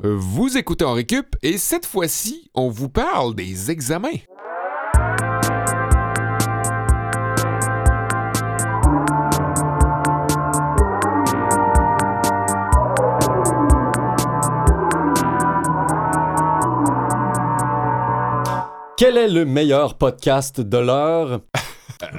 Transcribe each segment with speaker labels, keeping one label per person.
Speaker 1: Vous écoutez en récup et cette fois-ci, on vous parle des examens.
Speaker 2: Quel est le meilleur podcast de l'heure?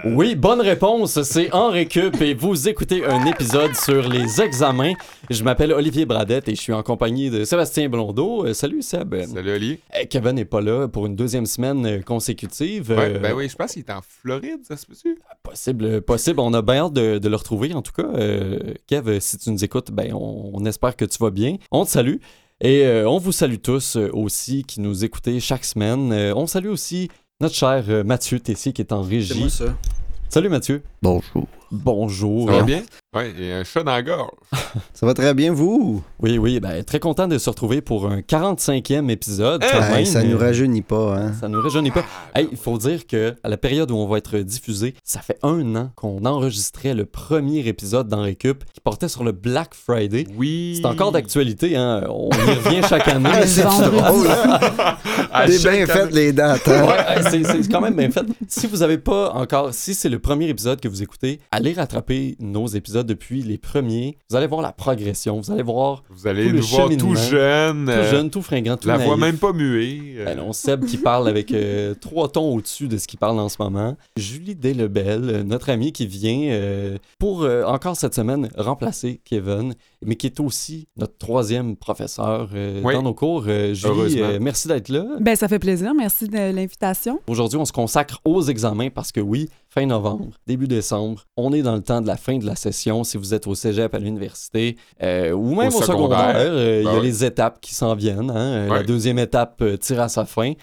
Speaker 2: Oui, bonne réponse, c'est en récup et vous écoutez un épisode sur les examens. Je m'appelle Olivier Bradette et je suis en compagnie de Sébastien Blondeau. Euh, salut Seb.
Speaker 1: Salut Ali.
Speaker 2: Euh, Kevin n'est pas là pour une deuxième semaine euh, consécutive.
Speaker 1: Ouais,
Speaker 2: Euh,
Speaker 1: ben oui, je pense qu'il est en Floride, ça se peut-tu?
Speaker 2: Possible, possible. On a bien hâte de, de le retrouver. En tout cas, euh, Kev, si tu nous écoutes, ben, on, on espère que tu vas bien. On te salue. Et euh, on vous salue tous euh, aussi qui nous écoutez chaque semaine. Euh, on salue aussi notre cher euh, Mathieu Tessier qui est en
Speaker 3: C'est
Speaker 2: régie.
Speaker 3: moi ça.
Speaker 2: Salut Mathieu.
Speaker 3: Bonjour.
Speaker 2: Bonjour.
Speaker 1: Ça va bien? Ouais, il y a un chat dans la gorge.
Speaker 3: Ça va très bien, vous?
Speaker 2: Oui, oui, ben, très content de se retrouver pour un 45e épisode.
Speaker 1: Hey!
Speaker 2: quand
Speaker 3: Hey, ça nous rajeunit pas, hein?
Speaker 2: Ça nous rajeunit pas. Hey, il faut dire que à la période où on va être diffusé, ça fait un an qu'on enregistrait le premier épisode dans Récup qui portait sur le Black Friday.
Speaker 1: Oui.
Speaker 2: C'est encore d'actualité, hein? On y revient chaque année.
Speaker 3: Ah, c'est drôle, hein? Bien
Speaker 1: année-
Speaker 3: fait les dates, hein?
Speaker 2: Ouais, hey, c'est- c'est quand même bien fait. Si vous avez pas encore, si c'est le premier épisode que vous écoutez, allez rattraper nos épisodes depuis les premiers. Vous allez voir la progression. Vous allez voir
Speaker 1: Vous allez
Speaker 2: Tout le
Speaker 1: nous voir tout jeune.
Speaker 2: tout
Speaker 1: euh,
Speaker 2: jeune, tout fringant, tout
Speaker 1: La
Speaker 2: naïf.
Speaker 1: voix même pas muée. euh,
Speaker 2: Ben non, Seb qui parle avec euh, trois tons au-dessus de ce qu'il parle en ce moment. Julie Delebel, notre amie qui vient euh, pour encore cette semaine remplacer Kevin, mais qui est aussi notre troisième professeur euh,
Speaker 1: Oui.
Speaker 2: dans nos cours. Euh, Julie,
Speaker 1: Heureusement.
Speaker 2: euh, merci d'être là.
Speaker 4: Ben, ça fait plaisir. Merci de l'invitation.
Speaker 2: Aujourd'hui, on se consacre aux examens parce que oui, fin novembre, début décembre, on est dans le temps de la fin de la session. Si vous êtes au cégep, à l'université euh, ou même
Speaker 1: Au
Speaker 2: au, secondaire, euh, il y
Speaker 1: Ben
Speaker 2: a
Speaker 1: oui.
Speaker 2: les étapes qui s'en viennent. hein. La deuxième étape euh, tire à sa fin.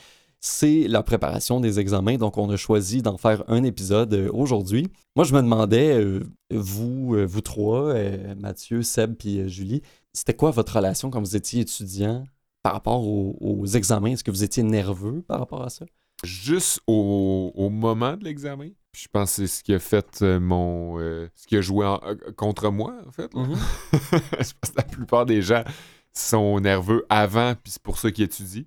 Speaker 2: C'est la préparation des examens, donc on a choisi d'en faire un épisode euh, aujourd'hui. Moi, je me demandais, euh, vous, euh, vous trois, euh, Mathieu, Seb puis Julie, c'était quoi votre relation quand vous étiez étudiant par rapport aux, aux examens? Est-ce que vous étiez nerveux par rapport à ça?
Speaker 1: Juste au, au moment de l'examen. Je pense que c'est ce qui a fait mon. euh, ce qui a joué en- contre moi, en fait. là. je pense que la plupart des gens sont nerveux avant, puis c'est pour ça qu'ils étudient.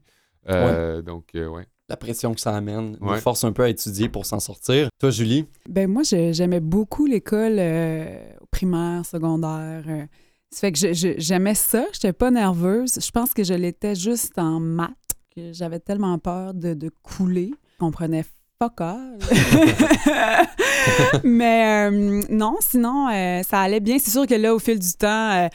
Speaker 1: Euh, Donc, euh, ouais.
Speaker 2: la pression que ça amène nous force un peu à étudier pour s'en sortir. Toi, Julie?
Speaker 4: Ben, moi, je- j'aimais beaucoup l'école euh, primaire, secondaire. euh. ça fait que je- je- j'aimais ça. J'étais pas nerveuse. Je pense que je l'étais juste en maths, que j'avais tellement peur de, de couler. Je comprenais fuck all. Mais euh, non, sinon, euh, ça allait bien. C'est sûr que là, au fil du temps, euh,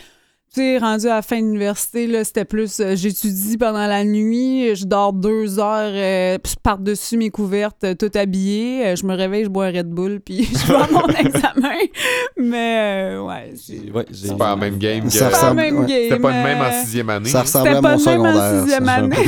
Speaker 4: tu sais, rendu à la fin de l'université, là, c'était plus euh, j'étudie pendant la nuit, je dors deux heures, euh, je par-dessus mes couvertes, euh, tout habillée. euh, je me réveille, je bois un Red Bull, puis je vais à mon examen. Mais euh, ouais, c'est
Speaker 2: Ouais,
Speaker 1: pas la même game que.
Speaker 3: Ça
Speaker 4: pas la même
Speaker 3: ouais.
Speaker 4: game.
Speaker 1: C'était pas le même en sixième année.
Speaker 3: Ça ressemblait
Speaker 4: C'était
Speaker 3: à
Speaker 4: pas
Speaker 3: mon
Speaker 4: le même en
Speaker 3: secondaire.
Speaker 4: sixième année.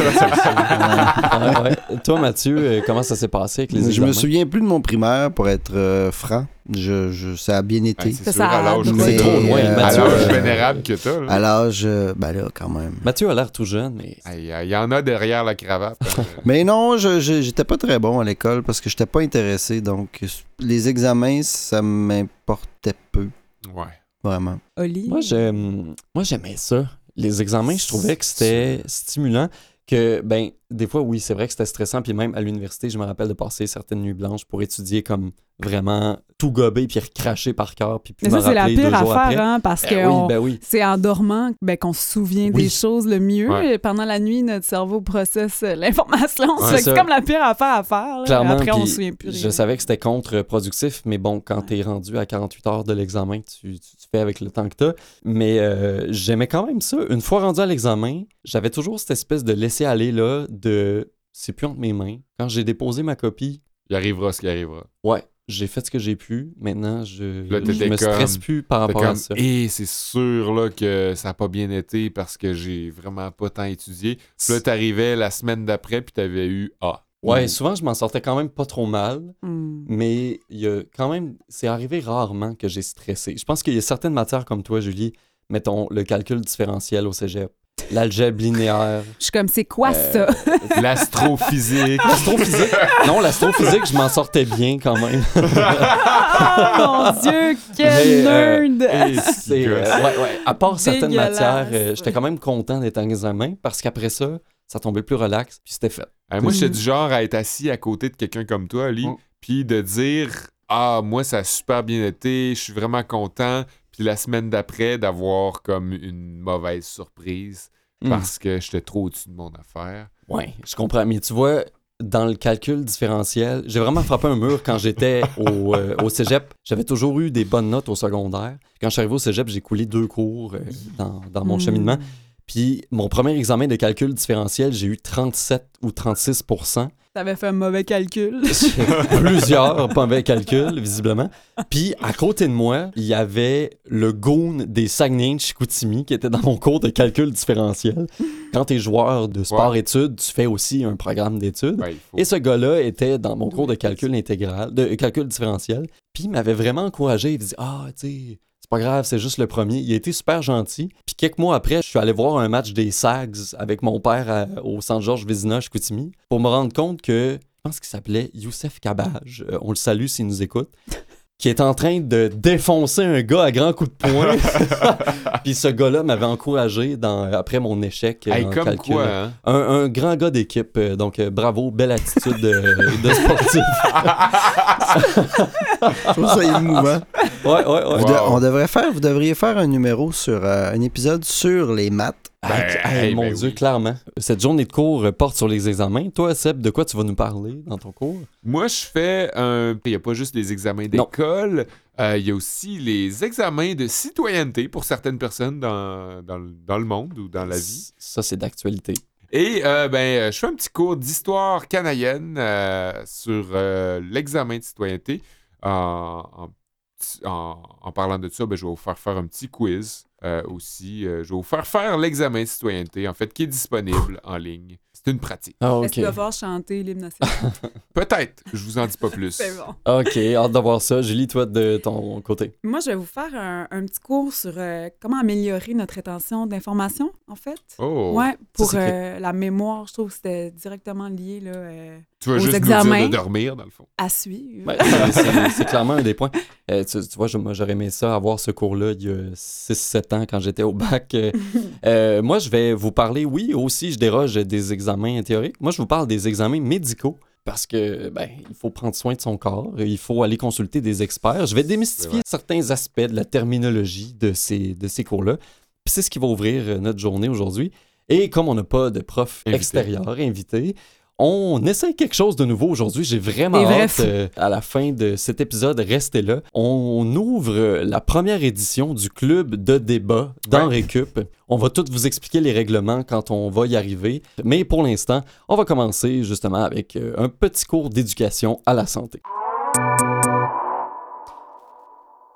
Speaker 2: Ouais. Toi, Mathieu, comment ça s'est passé avec les
Speaker 3: Je
Speaker 2: examens?
Speaker 3: me souviens plus de mon primaire, pour être euh, franc. Je, je- ça a bien
Speaker 1: Ouais,
Speaker 3: été.
Speaker 1: c'est
Speaker 4: Ça,
Speaker 1: sûr,
Speaker 4: ça
Speaker 1: à l'âge
Speaker 2: C'est
Speaker 3: euh,
Speaker 1: à
Speaker 2: Mathieu.
Speaker 1: l'âge
Speaker 3: euh,
Speaker 1: vénérable que t'as. là.
Speaker 3: À l'âge, euh, ben là, quand même.
Speaker 2: Mathieu a l'air tout jeune, mais
Speaker 1: Il y, en a derrière la cravate. hein.
Speaker 3: Mais non, je- je- j'étais pas très bon à l'école parce que j'étais pas intéressé. Donc, les examens, ça m'importait peu,
Speaker 1: ouais.
Speaker 3: vraiment.
Speaker 4: Oli?
Speaker 2: moi, j'aime- moi, j'aimais ça. Les examens, je trouvais que c'était stimulant. Que, ben, des fois, oui, c'est vrai que c'était stressant. Puis même à l'université, je me rappelle de passer certaines nuits blanches pour étudier comme vraiment tout gober puis recracher par cœur. Puis
Speaker 4: Mais ça, c'est la pire affaire, hein, parce
Speaker 2: Eh
Speaker 4: que
Speaker 2: oui, ben oui.
Speaker 4: c'est en dormant ben, qu'on se souvient
Speaker 2: Oui.
Speaker 4: des choses le mieux.
Speaker 1: Ouais.
Speaker 4: Pendant la nuit, notre cerveau processe euh, l'information.
Speaker 2: Ouais,
Speaker 4: c'est comme la pire affaire à faire. là.
Speaker 2: Clairement,
Speaker 4: Après, on se souvient plus.
Speaker 2: je
Speaker 4: rien.
Speaker 2: savais que c'était contre-productif, mais bon, quand t'es rendu à 48 heures de l'examen, tu, tu, tu fais avec le temps que t'as. Mais euh, j'aimais quand même ça. Une fois rendu à l'examen, j'avais toujours cette espèce de laisser-aller là, de c'est plus entre mes mains. Quand j'ai déposé ma copie,
Speaker 1: Il arrivera ce qui arrivera.
Speaker 2: ouais, j'ai fait ce que j'ai pu. Maintenant, je,
Speaker 1: Là,
Speaker 2: je me stresse plus par rapport à ça.
Speaker 1: et c'est sûr là, que ça n'a pas bien été parce que j'ai vraiment pas tant étudié. Puis là, t'arrivais la semaine d'après, puis t'avais eu A.
Speaker 2: Ouais, souvent, je m'en sortais quand même pas trop mal.
Speaker 4: Hmm.
Speaker 2: Mais il y a quand même, c'est arrivé rarement que j'ai stressé. Je pense qu'il y a certaines matières comme toi, Julie, mettons le calcul différentiel au cégep. L'algèbre linéaire.
Speaker 4: Je suis comme, c'est quoi
Speaker 2: Euh,
Speaker 4: ça?
Speaker 1: L'astrophysique.
Speaker 2: L'astrophysique? Non, l'astrophysique, je m'en sortais bien quand même.
Speaker 4: oh mon Dieu, quel
Speaker 2: Mais, euh,
Speaker 4: nerd!
Speaker 1: Et
Speaker 2: C'est, euh, ouais, ouais. À part certaines matières, euh, j'étais quand même content d'être en examen parce qu'après ça, ça tombait plus relax, puis c'était fait.
Speaker 1: Euh, moi, j'étais du genre à être assis à côté de quelqu'un comme toi, Ali,
Speaker 2: Mm.
Speaker 1: puis de dire Ah, moi, ça a super bien été, je suis vraiment content. Puis la semaine d'après, d'avoir comme une mauvaise surprise
Speaker 2: Hmm.
Speaker 1: parce que j'étais trop au-dessus de mon affaire.
Speaker 2: Ouais, je comprends. Mais tu vois, dans le calcul différentiel, j'ai vraiment frappé un mur quand j'étais au, euh, au cégep. J'avais toujours eu des bonnes notes au secondaire. Quand je suis arrivé au cégep, j'ai coulé deux cours euh, dans, dans mon
Speaker 4: Hmm.
Speaker 2: cheminement. Puis mon premier examen de calcul différentiel, j'ai eu 37 ou 36
Speaker 4: T'avais fait un mauvais calcul.
Speaker 2: Plusieurs mauvais calculs, visiblement. Puis à côté de moi, il y avait le goon des Saguenay de Chicoutimi qui était dans mon cours de calcul différentiel. Quand tu es joueur de sport-études, tu fais aussi un programme d'études.
Speaker 1: Ouais.
Speaker 2: Et ce gars-là était dans mon cours de calcul intégral, de euh, calcul différentiel. Puis il m'avait vraiment encouragé. Il disait Ah, tu sais, c'est pas grave, c'est juste le premier. Il a été super gentil. Puis quelques mois après, je suis allé voir un match des Sags avec mon père à- au Centre Georges Vézina, Chicoutimi, pour me rendre compte que, je pense qu'il s'appelait Youssef Kabage, euh, on le salue s'il nous écoute, qui est en train de défoncer un gars à grands coups de poing. Puis ce gars-là m'avait encouragé dans, après mon échec euh,
Speaker 1: Hey,
Speaker 2: en
Speaker 1: comme
Speaker 2: calcul.
Speaker 1: quoi, hein?
Speaker 2: Un, un grand gars d'équipe, euh, donc euh, bravo, belle attitude de, de sportif.
Speaker 3: Je trouve ça émouvant.
Speaker 2: Ouais, ouais, ouais.
Speaker 3: Vous de-
Speaker 1: Wow.
Speaker 3: on devrait faire, vous devriez faire un numéro sur euh, un épisode sur les maths.
Speaker 1: Ben,
Speaker 2: hey,
Speaker 1: hey,
Speaker 2: mon
Speaker 1: ben
Speaker 2: Dieu,
Speaker 1: oui.
Speaker 2: clairement. Cette journée de cours euh, porte sur les examens. Toi, Seb, de quoi tu vas nous parler dans ton cours?
Speaker 1: Moi, je fais un. Il n'y a pas juste les examens d'école, euh, il y a aussi les examens de citoyenneté pour certaines personnes dans, dans, le- dans le monde ou dans la vie.
Speaker 2: Ça, c'est d'actualité.
Speaker 1: Et euh, ben, je fais un petit cours d'histoire canadienne euh, sur l'examen de citoyenneté. En, en, en- en parlant de ça, ben, je vais vous faire faire un petit quiz euh, aussi. Euh, je vais vous faire faire l'examen de citoyenneté, en fait, qui est disponible en ligne. C'est une pratique.
Speaker 2: Ah,
Speaker 4: Est-ce
Speaker 2: ok.
Speaker 4: qu'il va falloir chanter l'hymne national?
Speaker 1: Peut-être, je vous en dis pas plus.
Speaker 4: C'est bon.
Speaker 2: Ok, hâte de voir ça. Julie, toi, de ton côté.
Speaker 4: Moi, je vais vous faire un, un petit cours sur euh, comment améliorer notre rétention d'informations, en fait.
Speaker 1: Oh,
Speaker 4: Ouais, pour euh, la mémoire, je trouve que c'était directement lié là, euh,
Speaker 1: tu vas
Speaker 4: aux
Speaker 1: juste nous dire de dormir, dans le fond.
Speaker 4: à suivre.
Speaker 2: Ben, c'est- clairement un des points. Euh, tu, tu vois, moi, j'aurais aimé ça, avoir ce cours-là il y a 6-7 ans quand j'étais au bac. Euh, moi, je vais vous parler, oui, aussi, je déroge des examens théoriques. Moi, je vous parle des examens médicaux. Parce que ben, il faut prendre soin de son corps, il faut aller consulter des experts. Je vais démystifier certains aspects de la terminologie de ces, de ces cours-là. Puis c'est ce qui va ouvrir euh, notre journée aujourd'hui. Et comme on n'a pas de prof
Speaker 1: Invité.
Speaker 2: extérieur invité, on essaie quelque chose de nouveau aujourd'hui. J'ai vraiment hâte, euh, à la fin de cet épisode, restez là. On ouvre euh, la première édition du club de débat dans Récup. On va tout vous expliquer les règlements quand on va y arriver. Mais pour l'instant, on va commencer justement avec un petit cours d'éducation à la santé.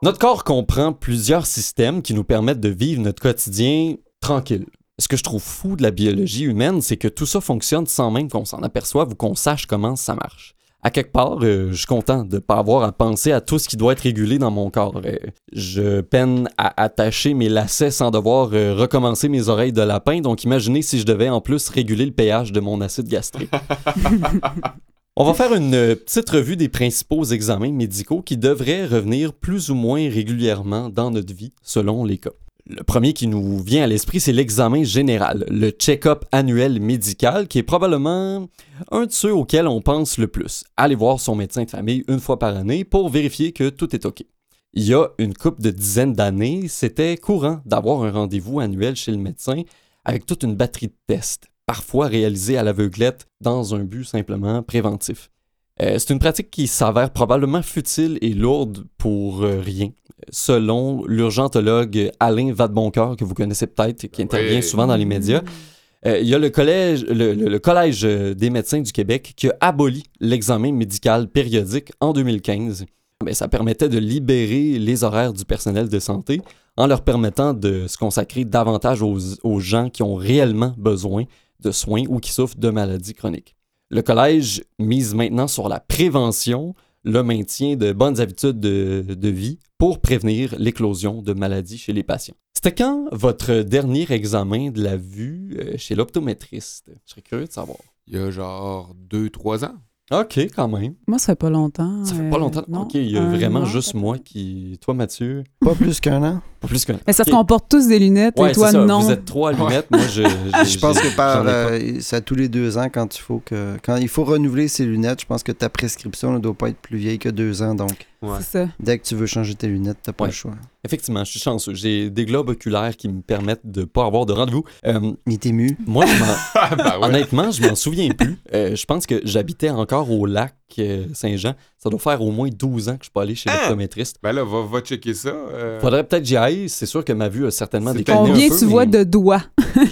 Speaker 2: Notre corps comprend plusieurs systèmes qui nous permettent de vivre notre quotidien tranquille. Ce que je trouve fou de la biologie humaine, c'est que tout ça fonctionne sans même qu'on s'en aperçoive ou qu'on sache comment ça marche. À quelque part, euh, je suis content de ne pas avoir à penser à tout ce qui doit être régulé dans mon corps. Euh, je peine à attacher mes lacets sans devoir euh, recommencer mes oreilles de lapin, donc imaginez si je devais en plus réguler le pH de mon acide gastrique. On va faire une euh, petite revue des principaux examens médicaux qui devraient revenir plus ou moins régulièrement dans notre vie, selon les cas. Le premier qui nous vient à l'esprit, c'est l'examen général, le check-up annuel médical, qui est probablement un de ceux auxquels on pense le plus. Aller voir son médecin de famille une fois par année pour vérifier que tout est OK. Il y a une couple de dizaines d'années, c'était courant d'avoir un rendez-vous annuel chez le médecin avec toute une batterie de tests, parfois réalisés à l'aveuglette dans un but simplement préventif. Euh, c'est une pratique qui s'avère probablement futile et lourde pour euh, rien, selon l'urgentologue Alain Vadeboncoeur, que vous connaissez peut-être, qui intervient
Speaker 1: Oui.
Speaker 2: souvent dans les médias. Euh, il y a le collège, le, le- le collège des médecins du Québec qui a aboli l'examen médical périodique en 2015. Mais ça permettait de libérer les horaires du personnel de santé en leur permettant de se consacrer davantage aux, aux gens qui ont réellement besoin de soins ou qui souffrent de maladies chroniques. Le collège mise maintenant sur la prévention le maintien de bonnes habitudes de, de vie pour prévenir l'éclosion de maladies chez les patients. C'était quand votre dernier examen de la vue euh, chez l'optométriste? Je serais curieux de savoir.
Speaker 1: Il y a genre 2-3 ans.
Speaker 2: OK, quand même.
Speaker 4: Moi, ça fait pas longtemps.
Speaker 2: Ça fait
Speaker 4: euh,
Speaker 2: pas longtemps.
Speaker 4: non,
Speaker 2: OK, il y a vraiment
Speaker 4: an,
Speaker 2: juste moi qui... Toi, Mathieu?
Speaker 3: Pas plus qu'un an?
Speaker 2: Pas plus qu'un.
Speaker 4: Mais ça
Speaker 2: OK.
Speaker 4: qu'on porte tous des lunettes
Speaker 2: Ouais,
Speaker 4: et toi,
Speaker 2: ça.
Speaker 4: non.
Speaker 2: Vous êtes trois à lunettes. Moi, je...
Speaker 3: Je pense que par, euh, c'est à tous les deux ans quand il faut que quand il faut renouveler ses lunettes, je pense que ta prescription ne doit pas être plus vieille que deux ans. Donc,
Speaker 1: Ouais.
Speaker 4: C'est ça.
Speaker 3: dès que tu veux changer tes lunettes, t'as pas
Speaker 2: Ouais.
Speaker 3: le choix.
Speaker 2: Effectivement, je suis chanceux. J'ai des globes oculaires qui me permettent de pas avoir de rendez-vous. Euh,
Speaker 3: Il est ému.
Speaker 2: moi, je m'en-
Speaker 1: ouais.
Speaker 2: honnêtement, je m'en souviens plus. Euh, je pense que j'habitais encore au lac Saint-Jean. Ça doit faire au moins 12 ans que je suis pas allé chez
Speaker 1: Ah!
Speaker 2: l'optométriste.
Speaker 1: Ben là, va, va checker ça. euh.
Speaker 2: Faudrait peut-être que j'y aille. C'est sûr que ma vue a certainement décliné un
Speaker 4: Combien
Speaker 2: peu,
Speaker 4: tu vois de doigts?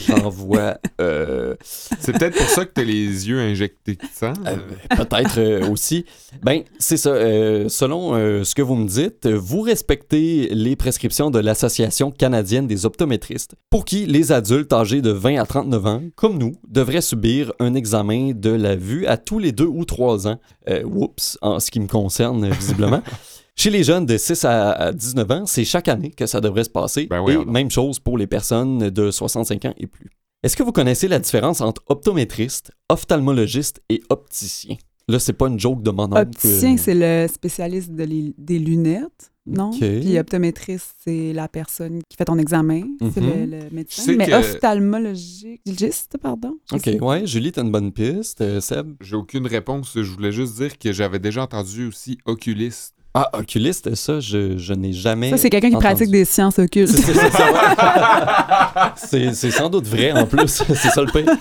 Speaker 2: J'en vois... euh,
Speaker 1: C'est peut-être pour ça que t'as les yeux injectés de sang.
Speaker 2: Euh, Peut-être euh, aussi. Ben, c'est ça. euh, selon euh, ce que vous me dites, euh, vous respectez les prescriptions de l'Association canadienne des optométristes, pour qui les adultes âgés de 20 à 39 ans, comme nous, devraient subir un examen de la vue à tous les deux ou trois ans. Euh, oups, en ce qui me concerne, euh, visiblement. Chez les jeunes de 6 à à 19 ans, c'est chaque année que ça devrait se passer.
Speaker 1: Ben oui,
Speaker 2: et
Speaker 1: alors.
Speaker 2: même chose pour les personnes de 65 ans et plus. Est-ce que vous connaissez la différence entre optométriste, ophtalmologiste et opticien? Là, c'est pas une joke de mon oncle.
Speaker 4: Opticien, c'est le spécialiste de les- des lunettes, non? Puis optométriste, c'est la personne qui fait ton examen, c'est le, le médecin.
Speaker 1: sais
Speaker 4: Mais
Speaker 1: que-
Speaker 4: ophtalmologiste, pardon?
Speaker 2: OK,
Speaker 4: sais.
Speaker 2: ouais, Julie, t'as une bonne piste. Euh, Seb?
Speaker 1: J'ai aucune réponse. Je voulais juste dire que j'avais déjà entendu aussi oculiste.
Speaker 2: Ah, oculiste, ça, je, je n'ai jamais.
Speaker 4: Ça, c'est quelqu'un qui pratique des sciences occultes.
Speaker 2: Ouais. C'est sans doute vrai en plus, c'est ça le pire.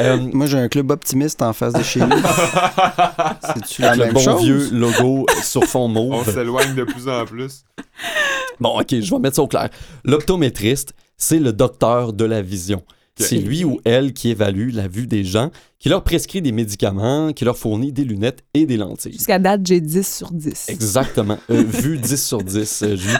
Speaker 2: Euh,
Speaker 3: Moi, j'ai un club optimiste en face de chez nous. C'est-tu la
Speaker 2: le
Speaker 3: même
Speaker 2: bon
Speaker 3: chose?
Speaker 2: vieux logo sur fond
Speaker 1: On
Speaker 2: mauve.
Speaker 1: s'éloigne de plus en plus.
Speaker 2: Bon, OK, je vais mettre ça au clair. L'optométriste, c'est le docteur de la vision. C'est lui ou elle qui évalue la vue des gens, qui leur prescrit des médicaments, qui leur fournit des lunettes et des lentilles.
Speaker 4: Jusqu'à date, j'ai 10 sur 10.
Speaker 2: Exactement. Euh, vue 10 sur 10, euh, Julie.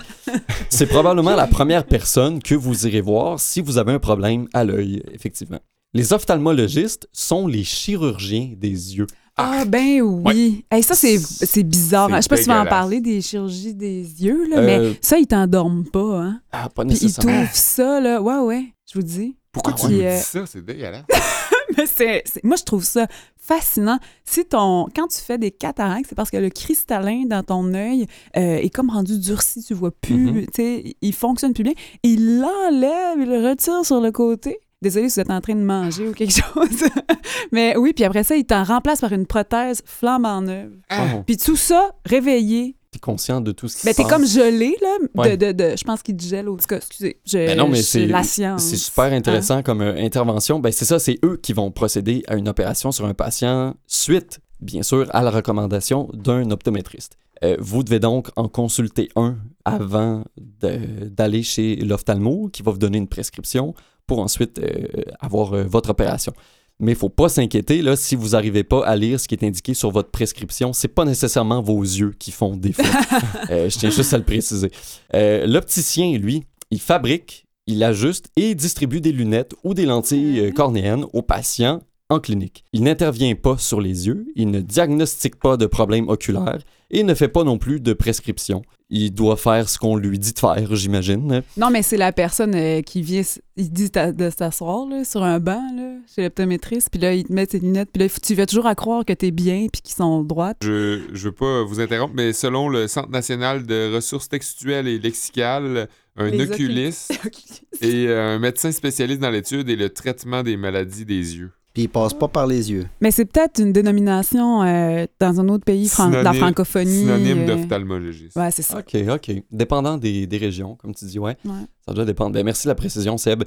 Speaker 2: C'est probablement la première personne que vous irez voir si vous avez un problème à l'œil, effectivement. Les ophtalmologistes sont les chirurgiens des yeux.
Speaker 4: Ah, ben oui. Hey, ça, c'est c'est bizarre. Hein. Je sais pas si tu vas en parler des chirurgies des yeux, là,
Speaker 2: Euh,
Speaker 4: mais ça, ils t'endorment pas. Hein?
Speaker 2: Ah, pas
Speaker 4: Puis ils
Speaker 2: nécessairement.
Speaker 4: t'ouvrent ça, là. Ouais, ouais, je vous dis.
Speaker 1: Pourquoi
Speaker 2: Ah
Speaker 1: tu
Speaker 4: ouais. Euh,
Speaker 1: dis ça? C'est dégueulasse.
Speaker 4: Mais c'est, c'est- moi, je trouve ça fascinant. Si ton, quand tu fais des cataractes, c'est parce que le cristallin dans ton œil euh, est comme rendu durci, tu vois plus,
Speaker 2: Mhm.
Speaker 4: sais, il fonctionne plus bien. Il l'enlève, il le retire sur le côté. Désolé si vous êtes en train de manger ou quelque chose. Mais oui, puis après ça, il t'en remplace par une prothèse flambant neuve.
Speaker 2: Oh,
Speaker 4: Puis tout ça, réveillé.
Speaker 2: t'es conscient de tout ce qui
Speaker 4: Ben,
Speaker 2: se
Speaker 4: t'es
Speaker 2: passe.
Speaker 4: comme gelé, là. De,
Speaker 2: Ouais.
Speaker 4: de, de- je pense qu'il te gèle au. en tout cas, Excusez. Je,
Speaker 2: Ben non, mais c'est-
Speaker 4: la science.
Speaker 2: C'est super
Speaker 4: Hein?
Speaker 2: intéressant comme euh, intervention. Ben, c'est ça, c'est eux qui vont procéder à une opération sur un patient suite, bien sûr, à la recommandation d'un optométriste. Euh, vous devez donc en consulter un avant d'aller chez l'ophtalmo qui va vous donner une prescription pour ensuite euh, avoir euh, votre opération. Mais il faut pas s'inquiéter là si vous n'arrivez pas à lire ce qui est indiqué sur votre prescription, c'est pas nécessairement vos yeux qui font défaut. Euh, je tiens juste à le préciser. L'opticien, lui, il fabrique, il ajuste et distribue des lunettes ou des lentilles cornéennes aux patients en clinique. Il n'intervient pas sur les yeux, il ne diagnostique pas de problème oculaire et ne fait pas non plus de prescription. Il doit faire ce qu'on lui dit de faire, j'imagine.
Speaker 4: Non, mais c'est la personne euh, qui vient, il dit ta- de s'asseoir sur un banc là, chez l'optométriste, puis là, il te met ses lunettes, puis là, tu vas toujours à croire que t'es bien, puis qu'ils sont droites.
Speaker 1: Je je veux pas vous interrompre, mais selon le Centre national de ressources textuelles et lexicales, un
Speaker 4: Les
Speaker 1: oculiste et euh, un médecin spécialiste dans l'étude et le traitement des maladies des yeux.
Speaker 3: Puis il passe pas par les yeux.
Speaker 4: Mais c'est peut-être une dénomination euh, dans un autre pays, fran- de la francophonie.
Speaker 1: Synonyme
Speaker 4: euh,
Speaker 1: d'ophtalmologiste.
Speaker 4: Ouais, c'est ça.
Speaker 2: OK, OK. Dépendant des, des régions, comme tu dis, ouais.
Speaker 4: Ouais.
Speaker 2: Ça doit dépendre. Ben, merci de la précision, Seb.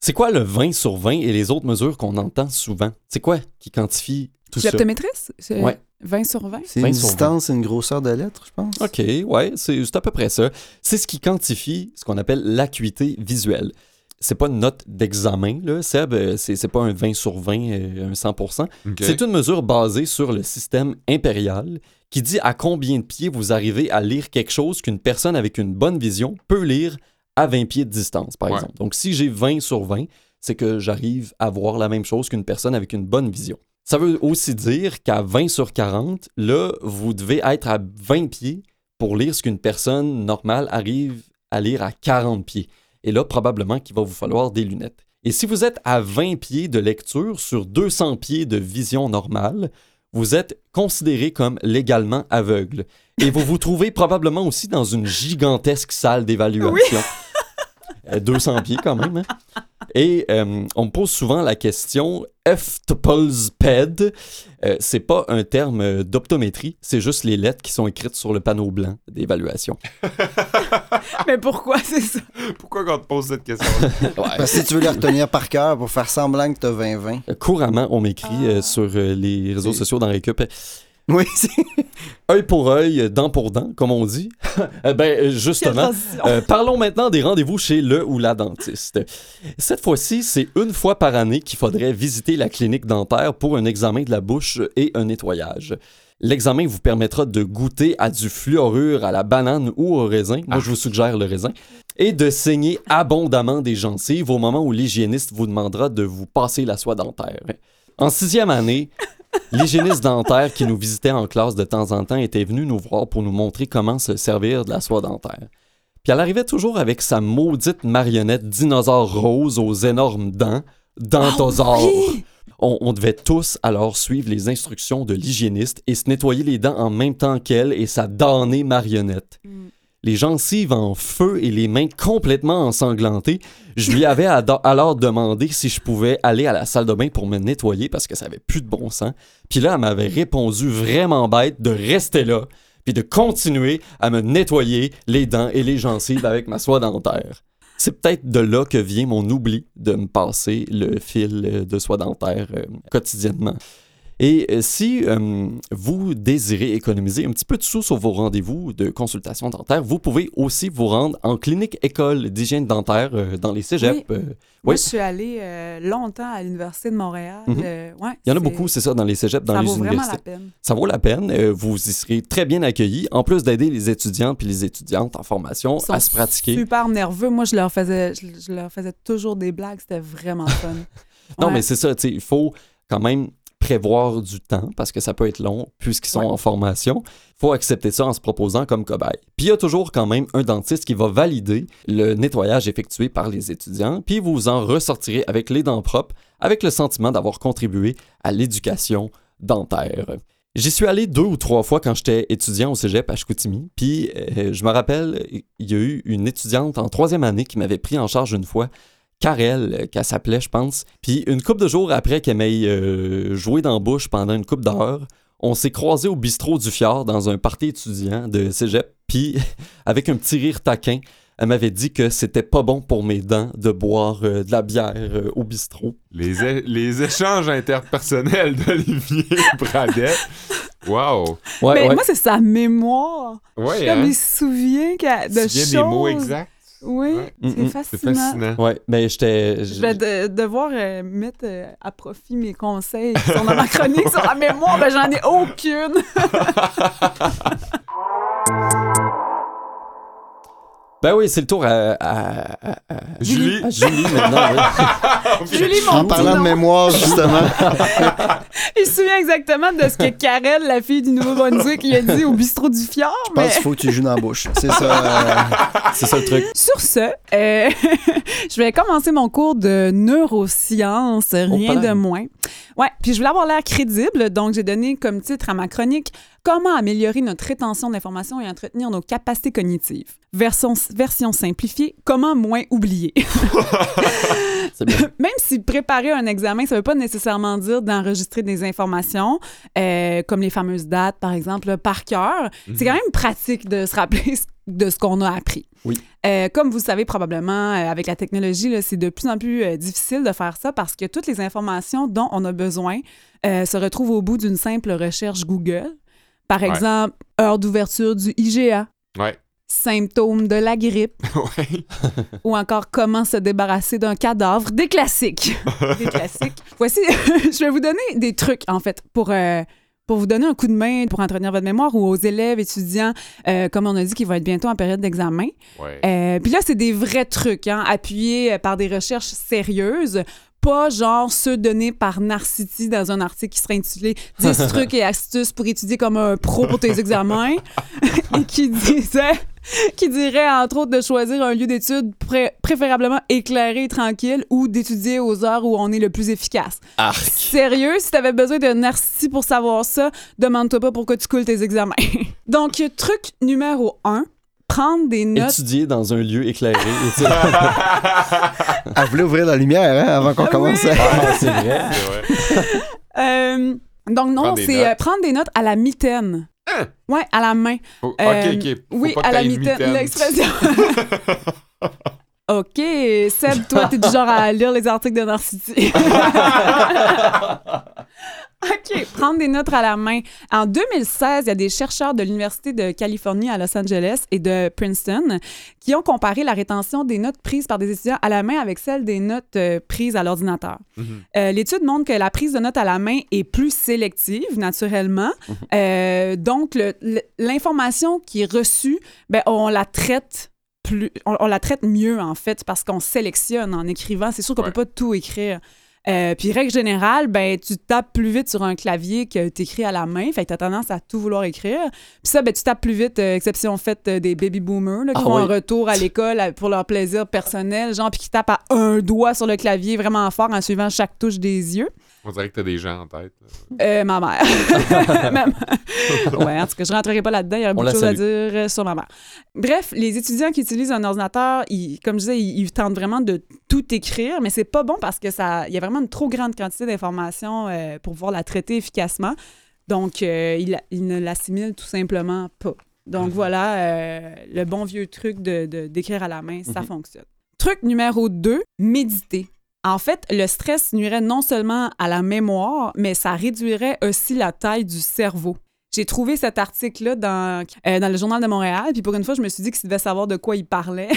Speaker 2: C'est quoi le 20 sur 20 et les autres mesures qu'on entend souvent? C'est quoi qui quantifie tout ça?
Speaker 4: l'optométriste? C'est
Speaker 2: Ouais.
Speaker 4: 20 sur 20?
Speaker 3: C'est
Speaker 2: 20
Speaker 3: une distance et une grosseur de lettre, je pense.
Speaker 2: OK, ouais, c'est c'est à peu près ça. C'est ce qui quantifie ce qu'on appelle l'acuité visuelle. C'est pas une note d'examen, là, Seb, euh, c'est c'est pas un 20 sur 20, euh, un 100%.
Speaker 1: Ok.
Speaker 2: C'est une mesure basée sur le système impérial qui dit à combien de pieds vous arrivez à lire quelque chose qu'une personne avec une bonne vision peut lire à 20 pieds de distance, par
Speaker 1: Ouais.
Speaker 2: exemple. Donc, si j'ai 20 sur 20, c'est que j'arrive à voir la même chose qu'une personne avec une bonne vision. Ça veut aussi dire qu'à 20 sur 40, là, vous devez être à 20 pieds pour lire ce qu'une personne normale arrive à lire à 40 pieds. Et là, probablement qu'il va vous falloir des lunettes. Et si vous êtes à 20 pieds de lecture sur 200 pieds de vision normale, vous êtes considéré comme légalement aveugle. Et vous vous trouvez probablement aussi dans une gigantesque salle d'évaluation. 200 pieds quand même. hein. Et euh, on me pose souvent la question F-Tuples-Ped, euh, c'est pas un terme euh, d'optométrie, c'est juste les lettres qui sont écrites sur le panneau blanc d'évaluation.
Speaker 4: Mais pourquoi c'est ça?
Speaker 1: Pourquoi qu'on te pose cette question?
Speaker 3: Parce que si tu veux les retenir par cœur pour faire semblant que t'as 20-20.
Speaker 2: Euh, Couramment, on m'écrit euh,
Speaker 4: Ah.
Speaker 2: sur euh, les réseaux sociaux dans Récup.
Speaker 3: Oui.
Speaker 2: Œil pour œil, dent pour dent, comme on dit. Eh ben, euh, justement. Euh, parlons maintenant des rendez-vous chez le ou la dentiste. Cette fois-ci, c'est une fois par année qu'il faudrait visiter la clinique dentaire pour un examen de la bouche et un nettoyage. L'examen vous permettra de goûter à du fluorure, à la banane ou au raisin. Moi, je vous suggère le raisin. Et de saigner abondamment des gencives au moment où l'hygiéniste vous demandera de vous passer la soie dentaire. En sixième année, L'hygiéniste dentaire qui nous visitait en classe de temps en temps était venu nous voir pour nous montrer comment se servir de la soie dentaire. Puis elle arrivait toujours avec sa maudite marionnette dinosaure rose aux énormes dents, dentosaure.
Speaker 4: Ah oui!
Speaker 2: On, on devait tous alors suivre les instructions de l'hygiéniste et se nettoyer les dents en même temps qu'elle et sa damnée marionnette.
Speaker 4: Mm.
Speaker 2: Les gencives en feu et les mains complètement ensanglantées, je lui avais alors demandé si je pouvais aller à la salle de bain pour me nettoyer parce que ça avait plus de bon sens. Puis là, elle m'avait répondu vraiment bête de rester là, puis de continuer à me nettoyer les dents et les gencives avec ma soie dentaire. C'est peut-être de là que vient mon oubli de me passer le fil de soie dentaire euh, quotidiennement. Et euh, si euh, vous désirez économiser un petit peu de sous sur vos rendez-vous de consultation dentaire, vous pouvez aussi vous rendre en clinique école d'hygiène dentaire euh, dans les cégeps.
Speaker 4: Oui.
Speaker 2: euh,
Speaker 4: Moi, je suis allée longtemps à l'Université de Montréal.
Speaker 2: Mhm.
Speaker 4: ouais,
Speaker 2: Il y en a beaucoup, c'est ça, dans les cégeps, dans
Speaker 4: Ça
Speaker 2: les
Speaker 4: vaut vraiment la peine.
Speaker 2: Ça vaut la peine. vous y serez très bien accueillis, en plus d'aider les étudiants puis les étudiantes en formation
Speaker 4: Ils sont
Speaker 2: à se pratiquer.
Speaker 4: super nerveux. Moi, je leur faisais, je, je leur faisais toujours des blagues. C'était vraiment fun.
Speaker 2: Non,
Speaker 4: Ouais.
Speaker 2: mais c'est ça, il faut quand même prévoir du temps parce que ça peut être long puisqu'ils sont
Speaker 4: Ouais.
Speaker 2: en formation. Il faut accepter ça en se proposant comme cobaye. Puis il y a toujours quand même un dentiste qui va valider le nettoyage effectué par les étudiants, puis vous en ressortirez avec les dents propres, avec le sentiment d'avoir contribué à l'éducation dentaire. J'y suis allé deux ou trois fois quand j'étais étudiant au cégep à Chicoutimi. Puis euh, je me rappelle, il y a eu une étudiante en troisième année qui m'avait pris en charge une fois Karel, euh, qu'elle s'appelait, je pense. Puis une couple de jours après qu'elle m'ait euh, joué dans la bouche pendant une couple d'heures, on s'est croisés au bistrot du Fjord dans un party étudiant de cégep. Puis, avec un petit rire taquin, elle m'avait dit que c'était pas bon pour mes dents de boire euh, de la bière euh, au bistrot.
Speaker 1: Les, é- les échanges interpersonnels d'Olivier Bradette. Wow!
Speaker 2: Ouais,
Speaker 4: mais
Speaker 2: ouais.
Speaker 4: moi, c'est sa mémoire.
Speaker 1: Ouais,
Speaker 4: Comme
Speaker 1: hein?
Speaker 4: il se souvient de choses.
Speaker 1: des mots exacts?
Speaker 4: Oui,
Speaker 1: Ouais.
Speaker 4: c'est fascinant.
Speaker 2: mais j'étais.
Speaker 4: Je vais de- devoir euh, mettre euh, à profit mes conseils qui sont dans ma chronique sur la mémoire. Ben, j'en ai aucune.
Speaker 2: Ben oui, c'est le tour à, à- à- à-
Speaker 1: Julie.
Speaker 2: à Julie maintenant. ouais.
Speaker 4: Julie, mon
Speaker 3: En parlant de mémoire, justement.
Speaker 4: Il se souvient exactement de ce que Karel, la fille du Nouveau-Brunswick, lui a dit au bistrot du Fjord.
Speaker 3: Je pense
Speaker 4: Mais
Speaker 3: qu'il faut que tu joues dans la bouche. C'est ça. euh,
Speaker 2: c'est ça le truc.
Speaker 4: sur ce, euh, je vais commencer mon cours de neurosciences, rien
Speaker 2: palais.
Speaker 4: de moins. Ouais, puis je voulais avoir l'air crédible, donc j'ai donné comme titre à ma chronique Comment améliorer notre rétention d'informations et entretenir nos capacités cognitives. Version, version simplifiée, comment moins oublier? Même si préparer un examen, ça ne veut pas nécessairement dire d'enregistrer des informations, euh, comme les fameuses dates, par exemple, par cœur. C'est quand même pratique de se rappeler de ce qu'on a appris.
Speaker 2: Oui.
Speaker 4: Euh, comme vous savez probablement, euh, avec la technologie, c'est de plus en plus euh, difficile de faire ça parce que toutes les informations dont on a besoin se retrouvent au bout d'une simple recherche Google. Par
Speaker 1: Ouais.
Speaker 4: exemple, heure d'ouverture du IGA,
Speaker 1: Ouais.
Speaker 4: symptômes de la grippe,
Speaker 1: Ouais.
Speaker 4: ou encore comment se débarrasser d'un cadavre. Des classiques. des classiques. Voici, je vais vous donner des trucs, en fait, pour, euh, pour vous donner un coup de main pour entretenir votre mémoire ou aux élèves, étudiants, euh, comme on a dit, qui vont être bientôt en période d'examen. Euh, Puis là, c'est des vrais trucs, hein, appuyés par des recherches sérieuses pas genre ceux donnés par Narcity dans un article qui serait intitulé 10 trucs et astuces pour étudier comme un pro pour tes examens et qui disait qui dirait entre autres de choisir un lieu d'étude pré- préférablement éclairé et tranquille ou d'étudier aux heures où on est le plus efficace.
Speaker 2: Arc.
Speaker 4: Sérieux, si t'avais besoin de Narcity pour savoir ça, demande-toi pas pourquoi tu coules tes examens. Donc, truc numéro 1, prendre des notes.
Speaker 2: Étudier dans un lieu éclairé.
Speaker 3: Elle voulait ouvrir la lumière hein, avant qu'on
Speaker 4: Oui.
Speaker 3: commence.
Speaker 2: Ah, c'est vrai.
Speaker 1: C'est vrai.
Speaker 4: Euh, donc non, c'est euh, prendre des notes à la mitaine.
Speaker 1: Hein?
Speaker 4: Ouais, à la main. Euh,
Speaker 1: ok, ok. Faut
Speaker 4: oui,
Speaker 1: pas
Speaker 4: à la mitaine. l'expression. OK, Seb, toi, t'es du genre à lire les articles de Narcity. OK, prendre des notes à la main. En 2016, il y a des chercheurs de l'Université de Californie à Los Angeles et de Princeton qui ont comparé la rétention des notes prises par des étudiants à la main avec celle des notes euh, prises à l'ordinateur.
Speaker 1: Mhm.
Speaker 4: Euh, L'étude montre que la prise de notes à la main est plus sélective, naturellement. Euh, donc, l'information qui est reçue, ben, on la traite plus, on, on la traite mieux, en fait, parce qu'on sélectionne en écrivant. C'est sûr qu'on
Speaker 1: Ouais.
Speaker 4: peut pas tout écrire. Euh, puis, règle générale, ben, tu tapes plus vite sur un clavier que tu écris à la main. Fait que tu as tendance à tout vouloir écrire. Puis ça, ben, tu tapes plus vite, euh, exception faite euh, des baby boomers là, qui
Speaker 2: Ah
Speaker 4: font
Speaker 2: oui.
Speaker 4: un retour à l'école pour leur plaisir personnel, genre, puis qui tapent à un doigt sur le clavier vraiment fort en suivant chaque touche des yeux.
Speaker 1: On dirait que t'as des gens en tête.
Speaker 4: Euh, ma mère. Même- ouais, en tout cas, je rentrerai pas là-dedans. Il y a beaucoup de choses à dire euh, sur ma mère. Bref, les étudiants qui utilisent un ordinateur, ils- comme je disais, ils, ils tentent vraiment de tout écrire, mais c'est pas bon parce que ça, il y a vraiment une trop grande quantité d'informations euh, pour pouvoir la traiter efficacement. Donc, euh, ils, ne l'assimilent tout simplement pas. Donc
Speaker 2: Mhm.
Speaker 4: voilà, euh, le bon vieux truc de, de- d'écrire à la main, ça
Speaker 2: Mhm.
Speaker 4: fonctionne. Truc numéro 2, méditer. En fait, le stress nuirait non seulement à la mémoire, mais ça réduirait aussi la taille du cerveau. J'ai trouvé cet article-là dans, euh, dans le Journal de Montréal, puis pour une fois, je me suis dit que devait savoir de quoi il parlait.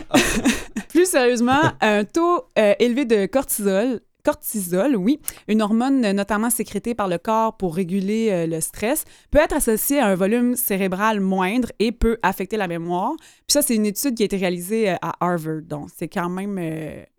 Speaker 4: Plus sérieusement, un taux euh, élevé de cortisol, cortisol, oui, une hormone euh, notamment sécrétée par le corps pour réguler euh, le stress, peut être associé à un volume cérébral moindre et peut affecter la mémoire. Puis ça, c'est une étude qui a été réalisée euh, à Harvard, donc c'est quand même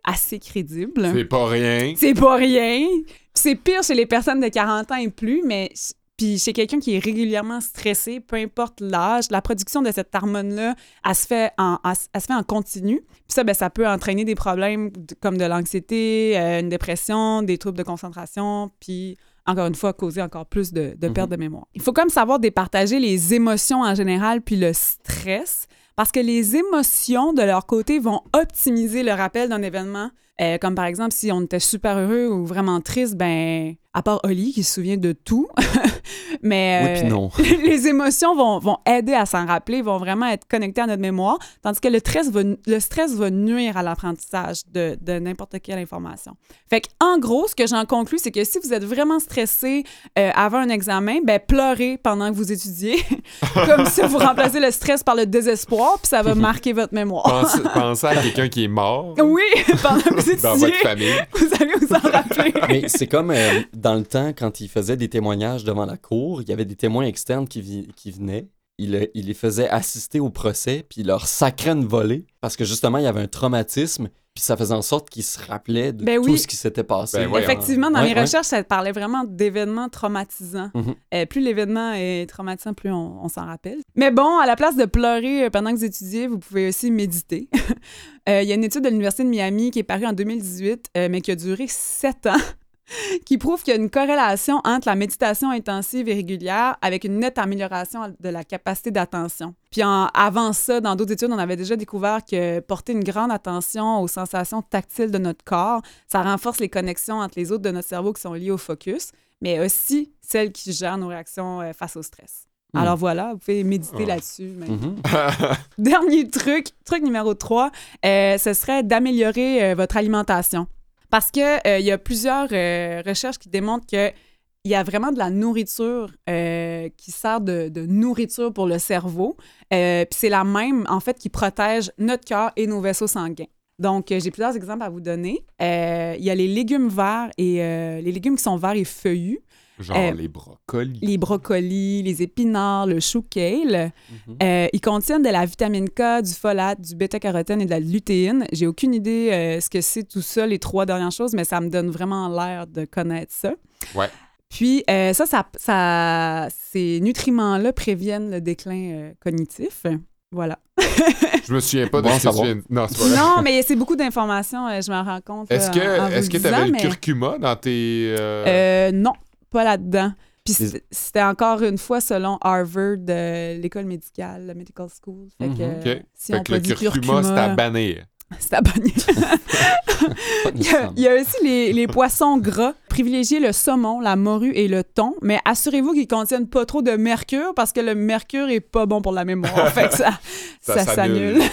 Speaker 4: assez crédible.
Speaker 1: C'est pas rien.
Speaker 4: C'est pas rien. C'est pire chez les personnes de 40 ans et plus, mais puis chez quelqu'un qui est régulièrement stressé, peu importe l'âge, la production de cette hormone-là, elle se fait en, elle, se- elle se fait en continu. Puis ça, ben, ça peut entraîner des problèmes de- comme de l'anxiété, euh, une dépression, des troubles de concentration, puis encore une fois, causer encore plus de, de perte de mémoire. Il faut comme savoir départager les émotions en général, puis le stress, parce que les émotions, de leur côté, vont optimiser le rappel d'un événement. Euh, comme par exemple, si on était super heureux ou vraiment triste, ben, à part Oli qui se souvient de tout, mais euh,
Speaker 2: non.
Speaker 4: les émotions vont, vont aider à s'en rappeler, vont vraiment être connectées à notre mémoire, tandis que le stress va, le stress va nuire à l'apprentissage de, de n'importe quelle information. Fait en gros, ce que j'en conclus, c'est que si vous êtes vraiment stressé euh, avant un examen, ben pleurez pendant que vous étudiez, comme si vous remplacez le stress par le désespoir, puis ça va marquer votre mémoire.
Speaker 1: Pensez, pensez à quelqu'un qui est mort
Speaker 4: Oui, pendant
Speaker 1: dans votre famille.
Speaker 4: vous allez vous en rappeler.
Speaker 2: Mais c'est comme euh, dans le temps, quand il faisait des témoignages devant la cour, il y avait des témoins externes qui, vi- qui venaient. Il, euh, il les faisait assister au procès, puis il leur sacrait une volée, parce que justement, il y avait un traumatisme, puis ça faisait en sorte qu'ils se rappelaient de
Speaker 4: Ben
Speaker 2: tout
Speaker 4: oui.
Speaker 2: ce qui s'était passé.
Speaker 1: Ben.
Speaker 4: Effectivement, dans
Speaker 2: Ouais,
Speaker 4: mes
Speaker 2: ouais.
Speaker 4: recherches, ça parlait vraiment d'événements traumatisants.
Speaker 2: Mhm.
Speaker 4: Euh, plus l'événement est traumatisant, plus on, on s'en rappelle. Mais bon, à la place de pleurer euh, pendant que vous étudiez, vous pouvez aussi méditer. Euh, Il y a une étude de l'Université de Miami qui est parue en 2018, euh, mais qui a duré sept ans, qui prouve qu'il y a une corrélation entre la méditation intensive et régulière avec une nette amélioration de la capacité d'attention. Puis en- avant ça, dans d'autres études, on avait déjà découvert que porter une grande attention aux sensations tactiles de notre corps, ça renforce les connexions entre les autres de notre cerveau qui sont liées au focus, mais aussi celles qui gèrent nos réactions euh, face au stress.
Speaker 2: Hmm.
Speaker 4: Alors voilà, vous pouvez méditer
Speaker 1: Oh.
Speaker 4: là-dessus.
Speaker 2: Mhm.
Speaker 4: Dernier truc, truc numéro 3, ce serait d'améliorer euh, votre alimentation. Parce qu'il il y a plusieurs euh, recherches qui démontrent que il y a vraiment de la nourriture euh, qui sert de, nourriture pour le cerveau. Euh, Puis c'est la même, en fait, qui protège notre cœur et nos vaisseaux sanguins. Donc, euh, j'ai plusieurs exemples à vous donner. Euh, Il y a les légumes verts et euh, les légumes qui sont verts et feuillus.
Speaker 1: Genre
Speaker 4: Euh,
Speaker 1: les brocolis.
Speaker 4: Les brocolis, les épinards, le chou kale.
Speaker 2: Mhm.
Speaker 4: Euh, ils contiennent de la vitamine K, du folate, du bêta-carotène et de la lutéine. J'ai aucune idée euh, ce que c'est tout ça, les trois dernières choses, mais ça me donne vraiment l'air de connaître ça.
Speaker 1: Ouais.
Speaker 4: Puis euh, ça, ça, ça- ces nutriments-là préviennent le déclin euh, cognitif. Voilà.
Speaker 1: Je me souviens pas de
Speaker 2: Bon
Speaker 1: ce que tu
Speaker 2: savoir.
Speaker 1: viens- Non, c'est.
Speaker 4: Non, mais c'est beaucoup d'informations, je m'en rends compte.
Speaker 1: Est-ce que tu avais
Speaker 4: disant,
Speaker 1: le curcuma dans tes. euh,
Speaker 4: Euh, non, pas là-dedans. Puis c'était- encore une fois selon Harvard, euh, l'école médicale, la medical school. Fait que,
Speaker 2: Mhm.
Speaker 4: euh,
Speaker 1: OK.
Speaker 4: si
Speaker 1: fait
Speaker 4: on
Speaker 1: que le
Speaker 4: peut dire
Speaker 1: curcuma, c'est à bannir.
Speaker 4: c'est à bannir.
Speaker 2: Pas
Speaker 4: Il y, a, il y a aussi les, les poissons gras. Privilégiez le saumon, la morue et le thon, mais assurez-vous qu'ils contiennent pas trop de mercure parce que le mercure est pas bon pour la mémoire. fait que ça,
Speaker 1: Ça
Speaker 4: ça,
Speaker 1: s'annule.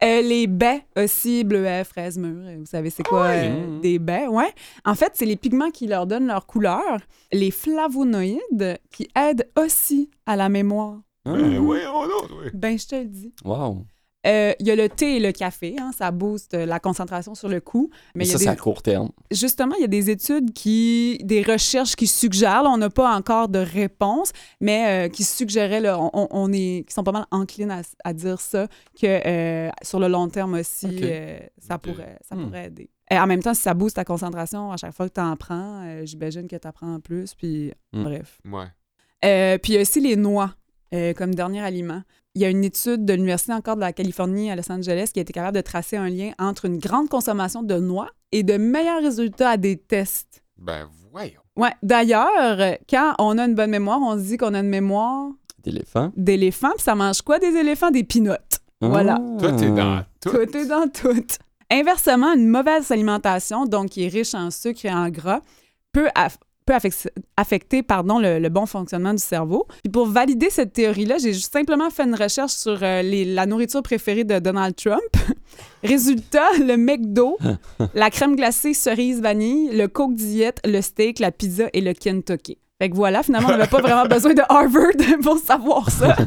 Speaker 4: Euh, les baies aussi, bleuets, fraises, mûres. Vous savez, c'est quoi
Speaker 2: ouais.
Speaker 4: euh, des baies? Ouais. En fait, c'est les pigments qui leur donnent leur couleur. Les flavonoïdes qui aident aussi à la mémoire.
Speaker 2: Ah,
Speaker 1: Ben, voyons donc, oui.
Speaker 4: Ben, je te le dis.
Speaker 2: Wow.
Speaker 4: Euh, Il y a le thé et le café, hein, ça booste la concentration sur le cou.
Speaker 2: Mais ça,
Speaker 4: a
Speaker 2: c'est à court terme.
Speaker 4: justement, il y a des études qui, des recherches qui suggèrent, là, on n'a pas encore de réponse, mais euh, qui suggéraient, là, on, est, qui sont pas mal enclines à, à dire ça, que euh, sur le long terme aussi, euh, ça, pourrait, ça
Speaker 2: Hmm.
Speaker 4: pourrait aider. Et en même temps, si ça booste ta concentration à chaque fois que tu en prends, euh, j'imagine que tu apprends en plus, puis
Speaker 2: Hmm.
Speaker 4: bref.
Speaker 1: Ouais.
Speaker 4: Euh, puis il y a aussi les noix euh, comme dernier aliment. Il y a une étude de l'Université encore de la Californie à Los Angeles qui a été capable de tracer un lien entre une grande consommation de noix et de meilleurs résultats à des tests.
Speaker 1: Ben, voyons.
Speaker 4: Ouais, d'ailleurs, quand on a une bonne mémoire, on se dit qu'on a une mémoire
Speaker 2: D'éléphant.
Speaker 4: d'éléphant, puis ça mange quoi des éléphants? Des pinottes. Voilà.
Speaker 1: Toi, t'es
Speaker 2: Ah.
Speaker 1: dans tout.
Speaker 4: Tout est dans tout. Inversement, une mauvaise alimentation, donc qui est riche en sucre et en gras, peut, aff- peut affec- affecter pardon, le, le bon fonctionnement du cerveau. Puis pour valider cette théorie-là, j'ai simplement fait une recherche sur euh, les- la nourriture préférée de Donald Trump. Résultat, le McDo, la crème glacée cerise vanille, le Coke diète, le steak, la pizza et le Kentucky. Fait que voilà, finalement, on n'avait pas vraiment besoin de Harvard pour savoir ça.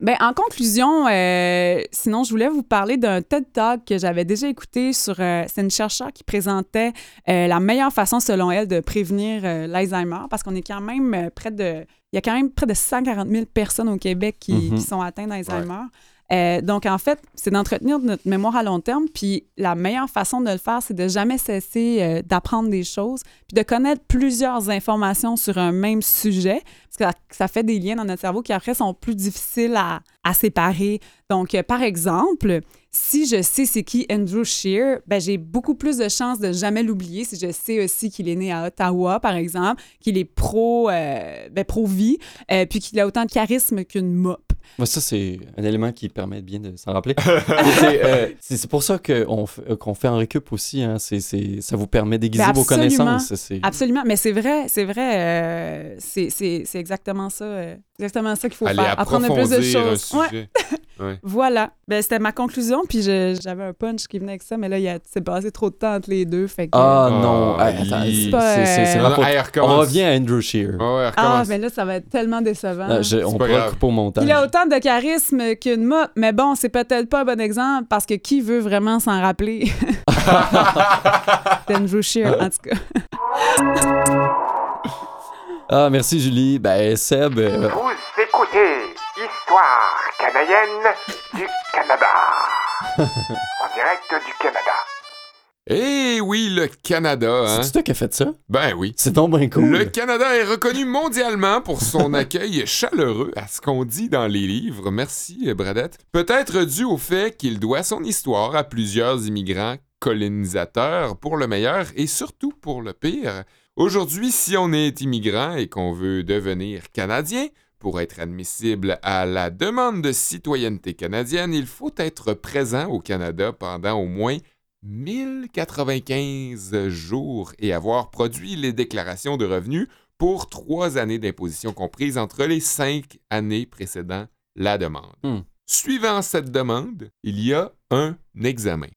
Speaker 4: Ben, en conclusion, euh, sinon, je voulais vous parler d'un TED Talk que j'avais déjà écouté sur. euh, c'est une chercheure qui présentait euh, la meilleure façon, selon elle, de prévenir euh, l'Alzheimer, parce qu'on est quand même près de. Il y a quand même près de 140 000 personnes au Québec qui,
Speaker 2: Mhm.
Speaker 4: qui sont atteintes d'Alzheimer. Euh, donc, en fait, c'est d'entretenir notre mémoire à long terme. Puis, la meilleure façon de le faire, c'est de jamais cesser euh, d'apprendre des choses, puis de connaître plusieurs informations sur un même sujet, parce que ça, ça fait des liens dans notre cerveau qui, après, sont plus difficiles à, à séparer. Donc, euh, par exemple, si je sais c'est qui Andrew Shear, ben, j'ai beaucoup plus de chances de jamais l'oublier si je sais aussi qu'il est né à Ottawa, par exemple, qu'il est pro, euh, ben, pro-vie, euh, puis qu'il a autant de charisme qu'une mop.
Speaker 2: Moi, ça, c'est un élément qui permet bien de s'en rappeler. C'est, euh, pour ça qu'on qu'on fait en récup aussi. Hein. C'est, c'est- ça vous permet d'aiguiser
Speaker 4: Ben,
Speaker 2: vos connaissances.
Speaker 4: Absolument, mais c'est vrai, c'est vrai, euh, c'est- c'est c'est exactement ça, euh, exactement ça qu'il faut
Speaker 1: Aller
Speaker 4: faire, apprendre plus de
Speaker 1: un
Speaker 4: choses. Ouais,
Speaker 1: sujet. Ouais.
Speaker 4: voilà, ben, c'était ma conclusion, puis je- j'avais un punch qui venait avec ça, mais là, il y a- c'est passé trop de temps entre les deux, fait que...
Speaker 2: Ah
Speaker 1: Ah,
Speaker 2: non, Hey, c'est,
Speaker 4: euh,
Speaker 1: hey,
Speaker 2: On revient à Andrew Shear.
Speaker 1: Ouais,
Speaker 4: ah, mais là, ça va être tellement décevant.
Speaker 2: Euh, je- on couper au montage.
Speaker 4: Il a autant de charisme qu'une mop, mais bon, c'est peut-être pas un bon exemple, parce que qui veut vraiment s'en rappeler? D'Andrew Shear, en tout cas.
Speaker 2: Ah, merci Julie. Ben, Seb, euh,
Speaker 5: Vous écoutez Histoire canadienne du Canada. en direct du Canada.
Speaker 1: Eh oui, le Canada, hein?
Speaker 2: c'est toi qui as fait ça?
Speaker 1: Ben oui.
Speaker 2: C'est donc bien cool.
Speaker 1: Le Canada est reconnu mondialement pour son accueil chaleureux à ce qu'on dit dans les livres. Merci, Bradette. Peut-être dû au fait qu'il doit son histoire à plusieurs immigrants colonisateurs pour le meilleur et surtout pour le pire. Aujourd'hui, si on est immigrant et qu'on veut devenir Canadien, pour être admissible à la demande de citoyenneté canadienne, il faut être présent au Canada pendant au moins 1095 jours et avoir produit les déclarations de revenus pour trois années d'imposition comprises entre les cinq années précédant la demande.
Speaker 2: Hmm.
Speaker 1: Suivant cette demande, il y a un examen.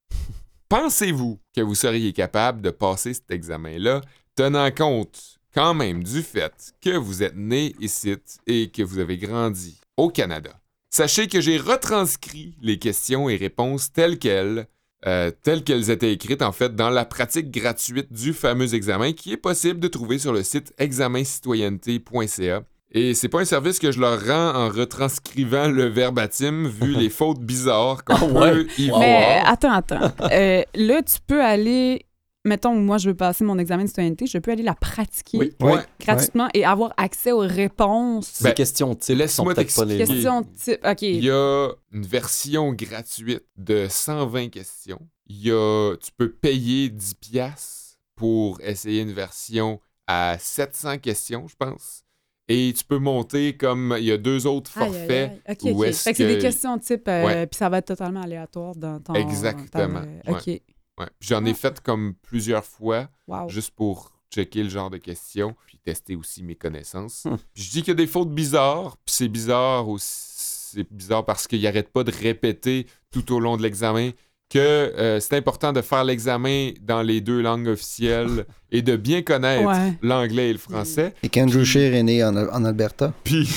Speaker 1: Pensez-vous que vous seriez capable de passer cet examen-là, tenant compte quand même du fait que vous êtes né ici et que vous avez grandi au Canada? Sachez que j'ai retranscrit les questions et réponses telles quelles euh, telles qu'elles étaient écrites en fait dans la pratique gratuite du fameux examen qui est possible de trouver sur le site examencitoyenneté.ca. Et c'est pas un service que je leur rends en retranscrivant le verbatim vu les fautes bizarres qu'on
Speaker 2: ouais?
Speaker 1: peut y voir.
Speaker 4: Mais attends, attends. Euh, là, tu peux aller. Mettons, moi, je veux passer mon examen de citoyenneté, je peux aller la pratiquer
Speaker 2: Oui.
Speaker 1: Ouais.
Speaker 4: gratuitement et avoir accès aux réponses.
Speaker 1: Ben,
Speaker 2: questions types sont
Speaker 1: laisse-moi
Speaker 2: peut-être pas les...
Speaker 1: t'expliquer.
Speaker 4: Question type. OK.
Speaker 1: Il y a une version gratuite de 120 questions. Il y a, tu peux payer 10 piastres pour essayer une version à 700 questions, je pense. Et tu peux monter comme il y a deux autres forfaits. est-ce
Speaker 4: Fait que c'est des
Speaker 1: que-
Speaker 4: questions type, euh,
Speaker 1: Ouais.
Speaker 4: puis ça va être totalement aléatoire dans ton.
Speaker 1: Exactement,
Speaker 4: ta- OK.
Speaker 1: Ouais. J'en ai
Speaker 4: Ah.
Speaker 1: fait comme plusieurs fois,
Speaker 4: Wow.
Speaker 1: juste pour checker le genre de questions, puis tester aussi mes connaissances. Puis je dis qu'il y a des fautes bizarres, puis c'est bizarre aussi. C'est bizarre parce qu'il n'arrête pas de répéter tout au long de l'examen que euh, c'est important de faire l'examen dans les deux langues officielles et de bien connaître
Speaker 4: Ouais.
Speaker 1: l'anglais et le français.
Speaker 3: Et qu'Andrew Scheer est né en, en Alberta.
Speaker 1: Puis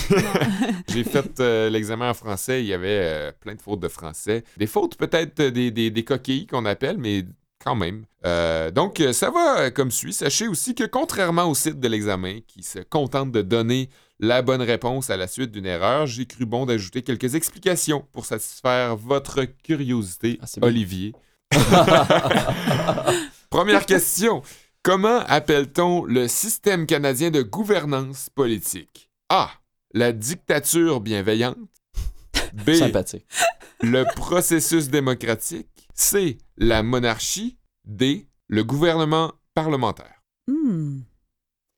Speaker 1: j'ai fait euh, l'examen en français, il y avait euh, plein de fautes de français. Des fautes peut-être des, des, des coquilles qu'on appelle, mais quand même. Euh, donc ça va comme suit. Sachez aussi que contrairement au site de l'examen qui se contente de donner la bonne réponse à la suite d'une erreur, j'ai cru bon d'ajouter quelques explications pour satisfaire votre curiosité,
Speaker 2: Ah.
Speaker 1: Olivier. Première question. Comment appelle-t-on le système canadien de gouvernance politique? A. La dictature bienveillante. B.
Speaker 2: Sympathique.
Speaker 1: Le processus démocratique. C. La monarchie. D. Le gouvernement parlementaire.
Speaker 4: Hmm.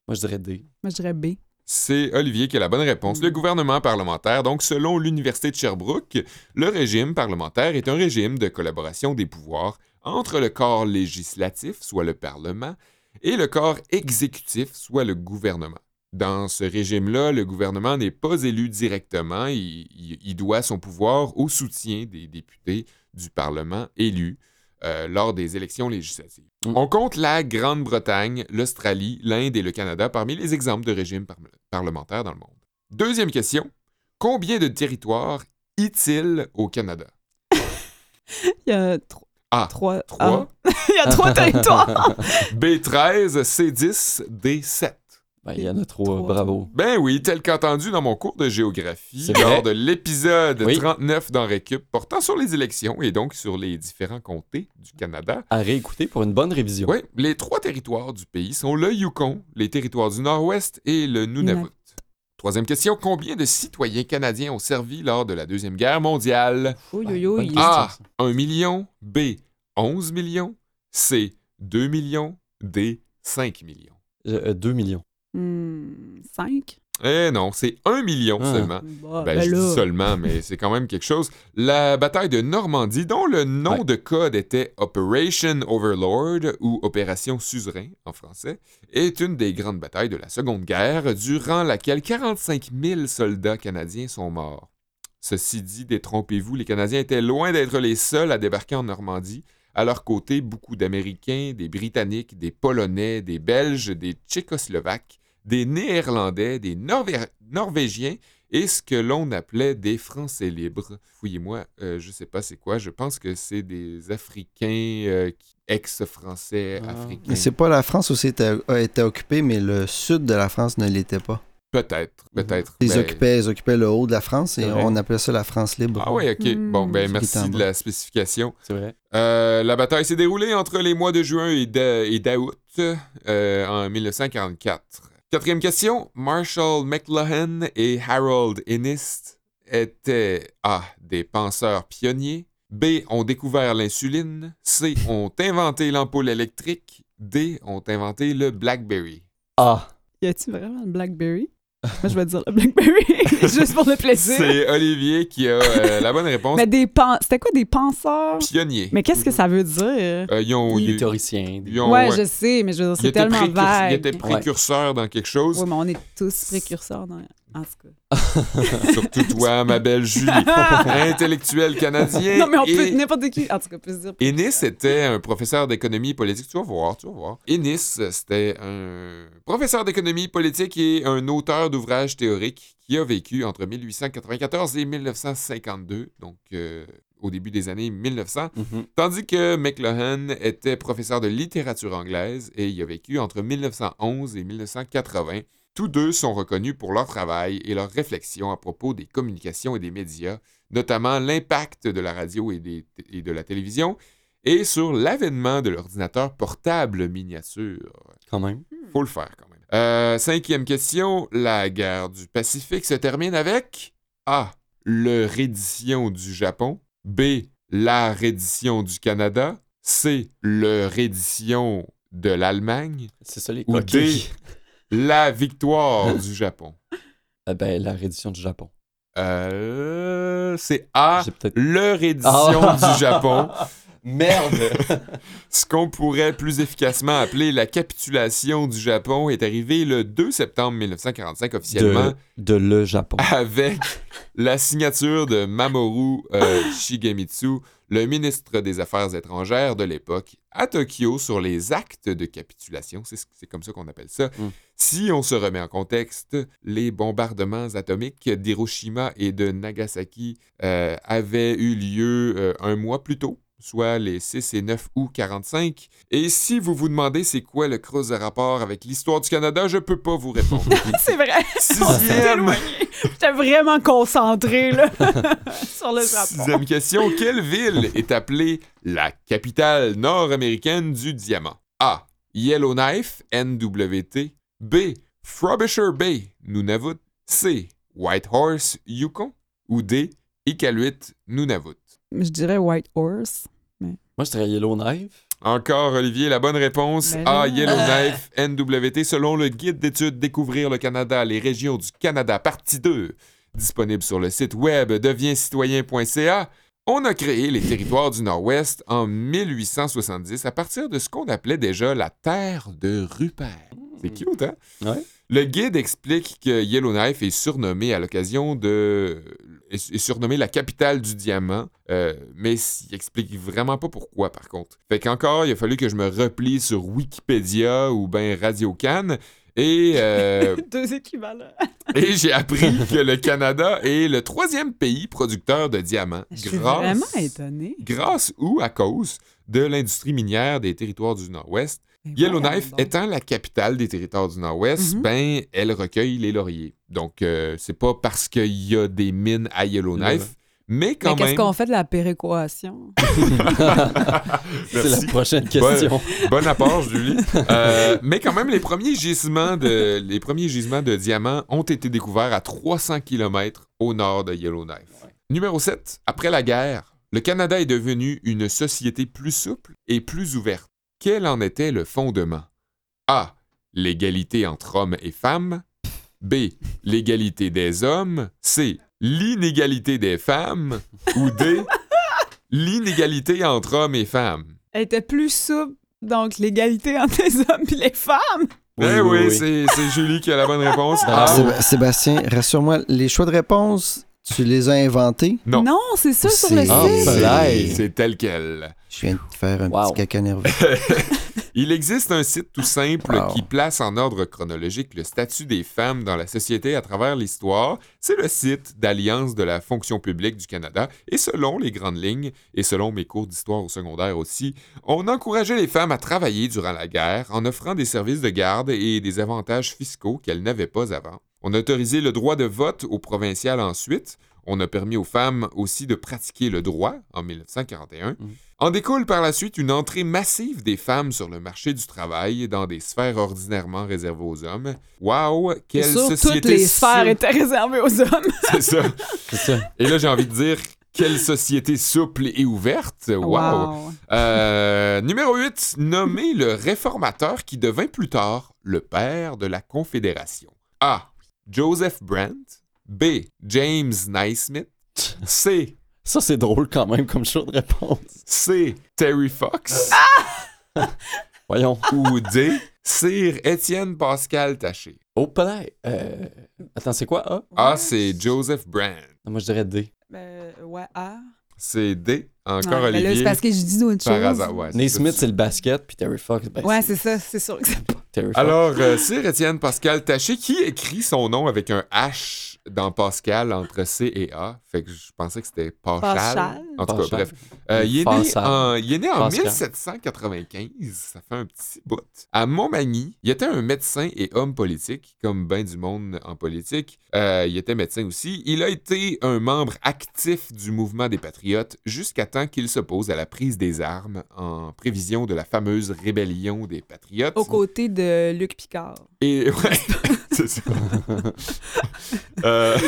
Speaker 2: Moi, je dirais D.
Speaker 4: Moi, je dirais B.
Speaker 1: C'est Olivier qui a la bonne réponse. Le gouvernement parlementaire, donc selon l'Université de Sherbrooke, le régime parlementaire est un régime de collaboration des pouvoirs entre le corps législatif, soit le Parlement, et le corps exécutif, soit le gouvernement. Dans ce régime-là, le gouvernement n'est pas élu directement, il, doit son pouvoir au soutien des députés du Parlement élus euh, lors des élections législatives.
Speaker 2: Mm.
Speaker 1: On compte la Grande-Bretagne, l'Australie, l'Inde et le Canada parmi les exemples de régimes par- parlementaires dans le monde. Deuxième question. Combien de territoires y-t-il au Canada?
Speaker 4: Il y a tro-
Speaker 1: A.
Speaker 4: trois.
Speaker 1: 3,
Speaker 4: ah. Il y a trois territoires.
Speaker 1: B13, C10, D7.
Speaker 2: Ben, il y en a trois,
Speaker 4: Trois.
Speaker 2: bravo.
Speaker 1: Ben oui, tel qu'entendu dans mon cours de géographie, lors de l'épisode
Speaker 2: Oui.
Speaker 1: 39 dans Récup portant sur les élections et donc sur les différents comtés du Canada.
Speaker 2: À réécouter pour une bonne révision.
Speaker 1: Oui, les trois territoires du pays sont le Yukon, les territoires du Nord-Ouest et le Nunavut. Troisième question, combien de citoyens canadiens ont servi lors de la Deuxième Guerre mondiale?
Speaker 4: Oui, oui, oui.
Speaker 1: A.
Speaker 2: ça.
Speaker 1: 1 million. B. 11 millions. C. 2 millions. D. 5 millions.
Speaker 2: Euh, euh, 2 millions.
Speaker 4: Hmm, cinq?
Speaker 1: Eh non, c'est 1 million
Speaker 2: Ah.
Speaker 1: seulement.
Speaker 4: Bah,
Speaker 1: Ben,
Speaker 4: ben
Speaker 1: je
Speaker 4: là.
Speaker 1: dis seulement, mais c'est quand même quelque chose. La bataille de Normandie, dont le nom
Speaker 2: Ouais.
Speaker 1: de code était Operation Overlord ou Opération Suzerain en français, est une des grandes batailles de la Seconde Guerre, durant laquelle 45 000 soldats canadiens sont morts. Ceci dit, détrompez-vous, les Canadiens étaient loin d'être les seuls à débarquer en Normandie. À leur côté, beaucoup d'Américains, des Britanniques, des Polonais, des Belges, des Tchécoslovaques, des Néerlandais, des Norvé- Norvégiens et ce que l'on appelait des Français libres. Fouillez-moi, euh, je sais pas c'est quoi, je pense que c'est des Africains, euh, ex-Français
Speaker 2: Ah.
Speaker 1: africains.
Speaker 3: Mais c'est pas la France où c'était a été occupée, mais le sud de la France ne l'était pas.
Speaker 1: Peut-être, peut-être.
Speaker 3: Ils,
Speaker 1: Ben,
Speaker 3: occupaient, ils occupaient le haut de la France et on appelait ça la France libre.
Speaker 1: Ah oui, ok.
Speaker 4: Hmm.
Speaker 1: Bon, ben merci de la spécification.
Speaker 2: C'est vrai.
Speaker 1: Euh, la bataille s'est déroulée entre les mois de juin et d'a- et d'août euh, en 1944. Quatrième question. Marshall McLuhan et Harold Innis étaient A. des penseurs pionniers. B. ont découvert l'insuline. C. ont inventé l'ampoule électrique. D. ont inventé le BlackBerry.
Speaker 2: Ah,
Speaker 4: Y a-tu vraiment le Blackberry? Moi, je vais dire le Blackberry, juste pour le plaisir.
Speaker 1: C'est Olivier qui a euh, la bonne réponse.
Speaker 4: Mais des pen... C'était quoi des penseurs?
Speaker 1: Pionnier.
Speaker 4: Mais qu'est-ce que ça veut dire?
Speaker 1: Euh, ils ont,
Speaker 2: des
Speaker 1: ils-
Speaker 2: théoriciens. des-
Speaker 4: ouais,
Speaker 1: ouais.
Speaker 4: je sais, mais je veux dire, c'est tellement
Speaker 1: précurs-
Speaker 4: vague.
Speaker 1: Ils étaient précurseurs dans quelque chose.
Speaker 4: Oui, mais on est tous précurseurs dans... en tout cas.
Speaker 1: Surtout toi, ma belle Julie. Intellectuel canadien.
Speaker 4: non, mais on peut...
Speaker 1: Et-
Speaker 4: N'importe qui, en tout cas, peut se dire...
Speaker 1: Ennis était un professeur d'économie politique. Tu vas voir, tu vas voir. Ennis, c'était un professeur d'économie politique et un auteur d'ouvrages théoriques qui a vécu entre 1894 et 1952, donc euh, au début des années 1900,
Speaker 2: Mhm.
Speaker 1: tandis que McLuhan était professeur de littérature anglaise et y a vécu entre 1911 et 1980. Tous deux sont reconnus pour leur travail et leurs réflexions à propos des communications et des médias, notamment l'impact de la radio et, des- et de la télévision, et sur l'avènement de l'ordinateur portable miniature.
Speaker 2: Quand même.
Speaker 1: Faut le faire quand même. Euh, cinquième question. La guerre du Pacifique se termine avec A. Le reddition du Japon. B. La reddition du Canada. C. Le reddition de l'Allemagne.
Speaker 2: C'est ça les
Speaker 1: Ou. D. La victoire du Japon.
Speaker 2: Eh ben, la reddition du Japon.
Speaker 1: Euh, c'est A. Le reddition
Speaker 2: Ah.
Speaker 1: du Japon.
Speaker 2: Merde!
Speaker 1: Ce qu'on pourrait plus efficacement appeler la capitulation du Japon est arrivé le 2 septembre 1945 officiellement
Speaker 2: de, de le Japon.
Speaker 1: avec la signature de Mamoru euh, Shigemitsu, le ministre des Affaires étrangères de l'époque, à Tokyo sur les actes de capitulation. C'est comme ça qu'on appelle ça.
Speaker 2: Mm.
Speaker 1: Si on se remet en contexte, les bombardements atomiques d'Hiroshima et de Nagasaki euh, avaient eu lieu euh, un mois plus tôt soit les 6 et 9 août 45. Et si vous vous demandez c'est quoi le cross de rapport avec l'histoire du Canada, je peux pas vous répondre.
Speaker 4: C'est vrai.
Speaker 1: Sixième.
Speaker 4: J'étais vraiment concentrée là, sur le Japon.
Speaker 1: Sixième question. Quelle ville est appelée la capitale nord-américaine du diamant? A. Yellowknife, NWT. B. Frobisher Bay, Nunavut. C. Whitehorse, Yukon. Ou D. Iqaluit, Nunavut.
Speaker 4: Je dirais White Horse.
Speaker 2: Moi, je dirais Yellowknife.
Speaker 1: Encore, Olivier, la bonne réponse.
Speaker 4: Ben
Speaker 1: A.
Speaker 4: là.
Speaker 1: Yellowknife, NWT, selon le guide d'études Découvrir le Canada, les régions du Canada, partie 2, disponible sur le site web devienscitoyen.ca. On a créé les territoires du Nord-Ouest en 1870 à partir de ce qu'on appelait déjà la terre de Rupert. C'est cute, hein?
Speaker 2: Ouais.
Speaker 1: Le guide explique que Yellowknife est surnommé à l'occasion de. Est est surnommé la capitale du diamant, euh, mais il explique vraiment pas pourquoi, par contre. Fait qu'encore, il a fallu que je me replie sur Wikipédia ou ben Radio Can. Et, euh,
Speaker 4: Deux équivalents.
Speaker 1: et j'ai appris que le Canada est le troisième pays producteur de diamants.
Speaker 4: Je suis vraiment étonnée.
Speaker 1: grâce ou à cause de l'industrie minière des territoires du Nord-Ouest.
Speaker 4: Ben
Speaker 1: Yellowknife étant la capitale des territoires du Nord-Ouest,
Speaker 4: Mhm.
Speaker 1: ben, elle recueille les lauriers. Donc, euh, c'est pas parce qu'il y a des mines à Yellowknife, mais quand
Speaker 4: Mais qu'est-ce
Speaker 1: même.
Speaker 4: qu'on fait de la péréquation?
Speaker 2: C'est la prochaine question.
Speaker 1: Bon apport, Julie. Euh, mais quand même, les premiers gisements de les premiers gisements de diamants ont été découverts à 300 km au nord de Yellowknife. Numéro 7. Après la guerre, le Canada est devenu une société plus souple et plus ouverte. Quel en était le fondement? A. L'égalité entre hommes et femmes. B. L'égalité des hommes. C. L'inégalité des femmes. Ou D. L'inégalité entre hommes et femmes.
Speaker 4: Elle était plus souple, donc l'égalité entre les hommes et les femmes.
Speaker 1: eh oui, c'est c'est Julie qui a la bonne réponse.
Speaker 2: Ah,
Speaker 3: Séb- Sébastien, rassure-moi, les choix de réponse, tu les as inventés?
Speaker 1: Non.
Speaker 4: c'est ça sur le
Speaker 3: C'est-
Speaker 2: Ah,
Speaker 4: site.
Speaker 2: Soleil.
Speaker 1: c'est tel quel.
Speaker 3: Je viens de faire un
Speaker 2: Wow.
Speaker 3: petit caca nerveux.
Speaker 1: Il existe un site tout simple
Speaker 3: Wow.
Speaker 1: qui place en ordre chronologique le statut des femmes dans la société à travers l'histoire. C'est le site d'Alliance de la fonction publique du Canada. Et selon les grandes lignes, et selon mes cours d'histoire au secondaire aussi, on encourageait les femmes à travailler durant la guerre en offrant des services de garde et des avantages fiscaux qu'elles n'avaient pas avant. On a autorisé le droit de vote au provincial ensuite. On a permis aux femmes aussi de pratiquer le droit en 1941. En découle par la suite une entrée massive des femmes sur le marché du travail dans des sphères ordinairement réservées aux hommes. Wow, quelle
Speaker 4: Sur
Speaker 1: société
Speaker 4: toutes les sphères étaient réservées aux hommes.
Speaker 1: C'est ça.
Speaker 2: C'est ça.
Speaker 1: Et là, j'ai envie de dire quelle société souple et ouverte. Wow. Euh, numéro 8, nommé le réformateur qui devint plus tard le père de la Confédération. A. Joseph Brandt. B. James Naismith. C.
Speaker 2: Ça, c'est drôle quand même comme choix de réponse.
Speaker 1: C. Terry Fox.
Speaker 2: Voyons.
Speaker 1: ou D. Sir Étienne Pascal Taché.
Speaker 2: Au palais. Euh... Attends, c'est quoi A?
Speaker 1: A. C'est Joseph Brandt.
Speaker 2: Moi, je dirais D.
Speaker 4: Ben, ouais, ah.
Speaker 1: C'est D. Encore
Speaker 4: Ouais, ben là,
Speaker 1: Olivier.
Speaker 4: c'est parce que je dis d'autres
Speaker 1: par
Speaker 4: choses.
Speaker 1: hasard. Ouais, ça.
Speaker 2: c'est le basket, puis Terry Fox, ben,
Speaker 4: Ouais, c'est ça, c'est sûr que c'est pas.
Speaker 2: Terry Fox.
Speaker 1: Alors, euh, Sir Étienne Pascal Taché, qui écrit son nom avec un H? Dans Pascal entre C et A. Fait que je pensais que c'était Pachal.
Speaker 4: Pachal.
Speaker 1: En tout cas, bref. Euh, il, est né en, il est né en
Speaker 2: Pascal.
Speaker 1: 1795, ça fait un petit bout. À Montmagny, il était un médecin et homme politique, comme ben du monde en politique. Euh, il était médecin aussi. Il a été un membre actif du mouvement des Patriotes jusqu'à temps qu'il s'oppose à la prise des armes en prévision de la fameuse rébellion des Patriotes.
Speaker 4: Aux côtés de Luc Picard.
Speaker 1: Et ouais, c'est ça. Euh,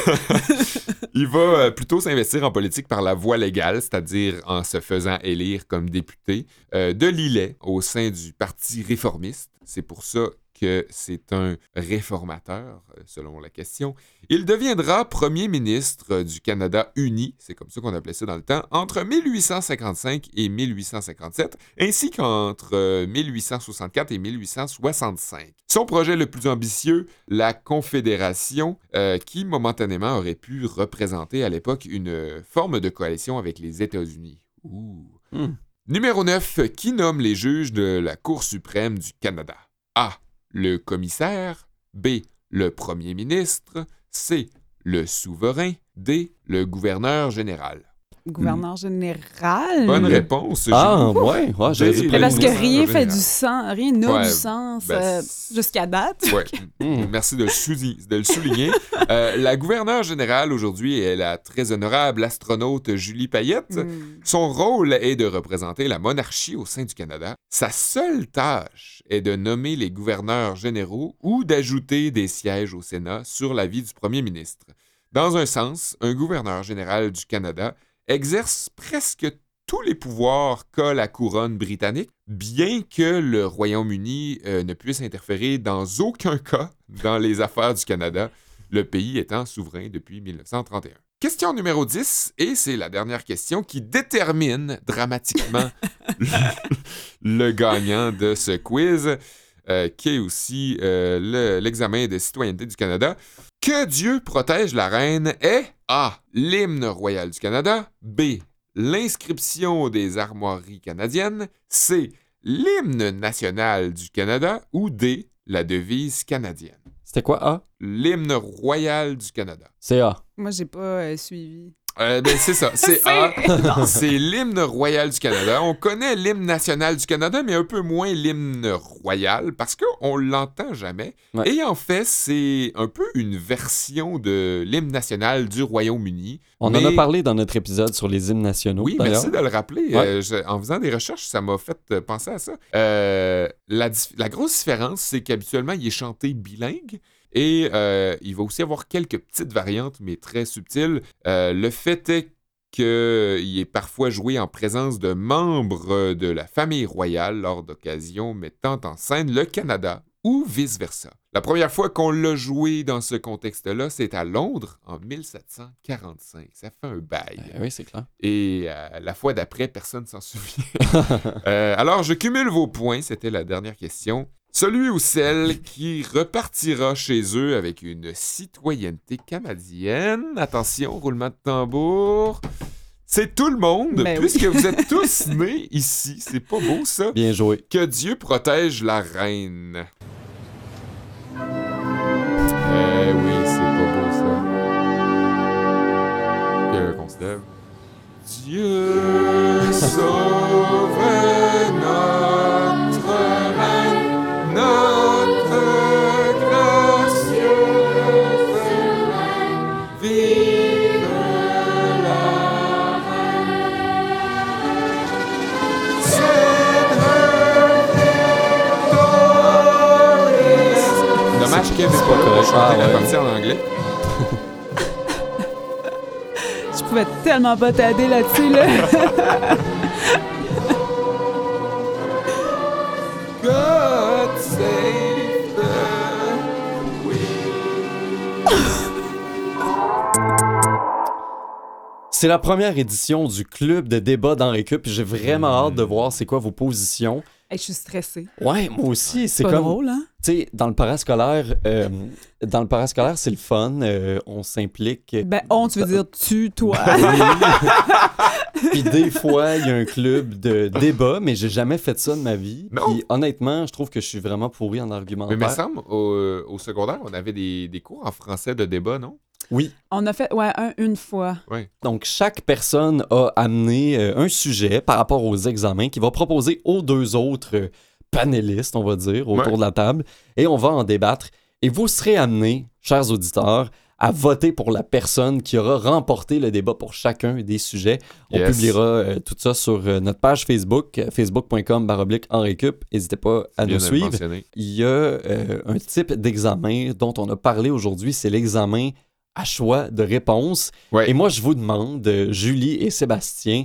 Speaker 1: il va euh, plutôt s'investir en politique par la voie légale, c'est-à-dire en se faisant élire comme député euh, de Lillet au sein du Parti réformiste. C'est pour ça que c'est un réformateur, euh, selon la question. Il deviendra premier ministre euh, du Canada uni, c'est comme ça qu'on appelait ça dans le temps, entre 1855 et 1857, ainsi qu'entre euh, 1864 et 1865. Son projet le plus ambitieux, la Confédération, euh, qui momentanément aurait pu représenter à l'époque une euh, forme de coalition avec les États-Unis. Ouh.
Speaker 2: Hmm.
Speaker 1: Numéro 9. Qui nomme les juges de la Cour suprême du Canada? A. Le commissaire. B. Le premier ministre. C. Le souverain. D. Le gouverneur général.
Speaker 4: Gouverneur général.
Speaker 1: Bonne réponse.
Speaker 2: Ah,
Speaker 1: Julie.
Speaker 2: ouais, ouais, j'aurais dit
Speaker 4: parce que
Speaker 1: Gouverneur
Speaker 4: rien fait
Speaker 1: général.
Speaker 4: du sens, rien n'a
Speaker 1: Ouais,
Speaker 4: du sens
Speaker 1: ben,
Speaker 4: euh, jusqu'à date.
Speaker 1: Ouais.
Speaker 2: Hmm.
Speaker 1: Merci de le, souligner- de le souligner. Euh, la gouverneure générale aujourd'hui est la très honorable astronaute Julie Payette.
Speaker 4: Hmm.
Speaker 1: Son rôle est de représenter la monarchie au sein du Canada. Sa seule tâche est de nommer les gouverneurs généraux ou d'ajouter des sièges au Sénat sur l'avis du premier ministre. Dans un sens, un gouverneur général du Canada exerce presque tous les pouvoirs qu'a la couronne britannique, bien que le Royaume-Uni euh, ne puisse interférer dans aucun cas dans les affaires du Canada, le pays étant souverain depuis 1931. Question numéro 10, et c'est la dernière question qui détermine dramatiquement le, le gagnant de ce quiz, euh, qui est aussi euh, le- l'examen de citoyenneté du Canada. Que Dieu protège la reine est A. L'hymne royal du Canada. B. L'inscription des armoiries canadiennes. C. L'hymne national du Canada. Ou D. La devise canadienne.
Speaker 2: C'était quoi A?
Speaker 1: L'hymne royal du Canada.
Speaker 2: C'est A.
Speaker 4: Moi, j'ai pas euh, suivi.
Speaker 1: Euh, ben, c'est ça, c'est A. C'est l'hymne royal du Canada. On connaît l'hymne national du Canada, mais un peu moins l'hymne royal parce qu'on l'entend jamais.
Speaker 2: Ouais.
Speaker 1: Et en fait, c'est un peu une version de l'hymne national du Royaume-Uni.
Speaker 2: On
Speaker 1: Mais-
Speaker 2: en a parlé dans notre épisode sur les hymnes nationaux.
Speaker 1: Oui, merci de le rappeler.
Speaker 2: Ouais.
Speaker 1: Euh, je- en faisant des recherches, ça m'a fait euh, penser à ça. Euh, la, la grosse différence, c'est qu'habituellement, il est chanté bilingue. Et euh, il va aussi avoir quelques petites variantes, mais très subtiles. Euh, le fait est qu'il est parfois joué en présence de membres de la famille royale lors d'occasions mettant en scène le Canada ou vice-versa. La première fois qu'on l'a joué dans ce contexte-là, c'est à Londres en 1745. Ça fait un bail.
Speaker 2: Euh, oui, c'est clair.
Speaker 1: Et euh, la fois d'après, personne s'en souvient. Euh, alors, je cumule vos points. C'était la dernière question. Celui ou celle qui repartira chez eux avec une citoyenneté canadienne. Attention, roulement de tambour. C'est tout le monde,
Speaker 4: Ben oui.
Speaker 1: puisque vous êtes tous nés ici. C'est pas beau, ça?
Speaker 2: Bien joué.
Speaker 1: Que Dieu protège la reine. Eh oui, c'est pas beau ça. Que qu'on se lève? Dieu sauve Pour chanter
Speaker 2: Ah,
Speaker 1: la
Speaker 2: ouais.
Speaker 1: partie en anglais.
Speaker 4: Je pouvais tellement pas t'aider là-dessus, là.
Speaker 1: God save the
Speaker 2: C'est la première édition du club de débat dans Récup. puis J'ai vraiment hâte de voir c'est quoi vos positions.
Speaker 4: Hey, je suis stressée.
Speaker 2: Ouais, moi aussi. C'est comme.
Speaker 4: drôle, hein?
Speaker 2: Tu sais, dans le parascolaire, euh, dans le parascolaire, c'est le fun. euh, on s'implique.
Speaker 4: Ben, on, tu veux dire tu, toi.
Speaker 2: Puis des fois, il y a un club de débat, mais j'ai jamais fait ça de ma vie.
Speaker 1: Non.
Speaker 2: Puis honnêtement, je trouve que je suis vraiment pourri en
Speaker 1: Mais
Speaker 2: argumentaire.
Speaker 1: il me semble, au, au secondaire, on avait des, des cours en français de débat, non?
Speaker 2: Oui.
Speaker 4: On a fait, ouais, un, une fois.
Speaker 2: Donc, chaque personne a amené euh, un sujet par rapport aux examens qu'il va proposer aux deux autres euh, panélistes, on va dire, autour
Speaker 1: Ouais.
Speaker 2: de la table, et on va en débattre. Et vous serez amenés, chers auditeurs, à voter pour la personne qui aura remporté le débat pour chacun des sujets. On
Speaker 1: Yes.
Speaker 2: publiera euh, tout ça sur euh, notre page Facebook, facebook.com baroblique en récup. N'hésitez pas à nous suivre. Il y a euh, un type d'examen dont on a parlé aujourd'hui, c'est l'examen à choix de réponse.
Speaker 1: Ouais.
Speaker 2: Et moi, je vous demande, euh, Julie et Sébastien,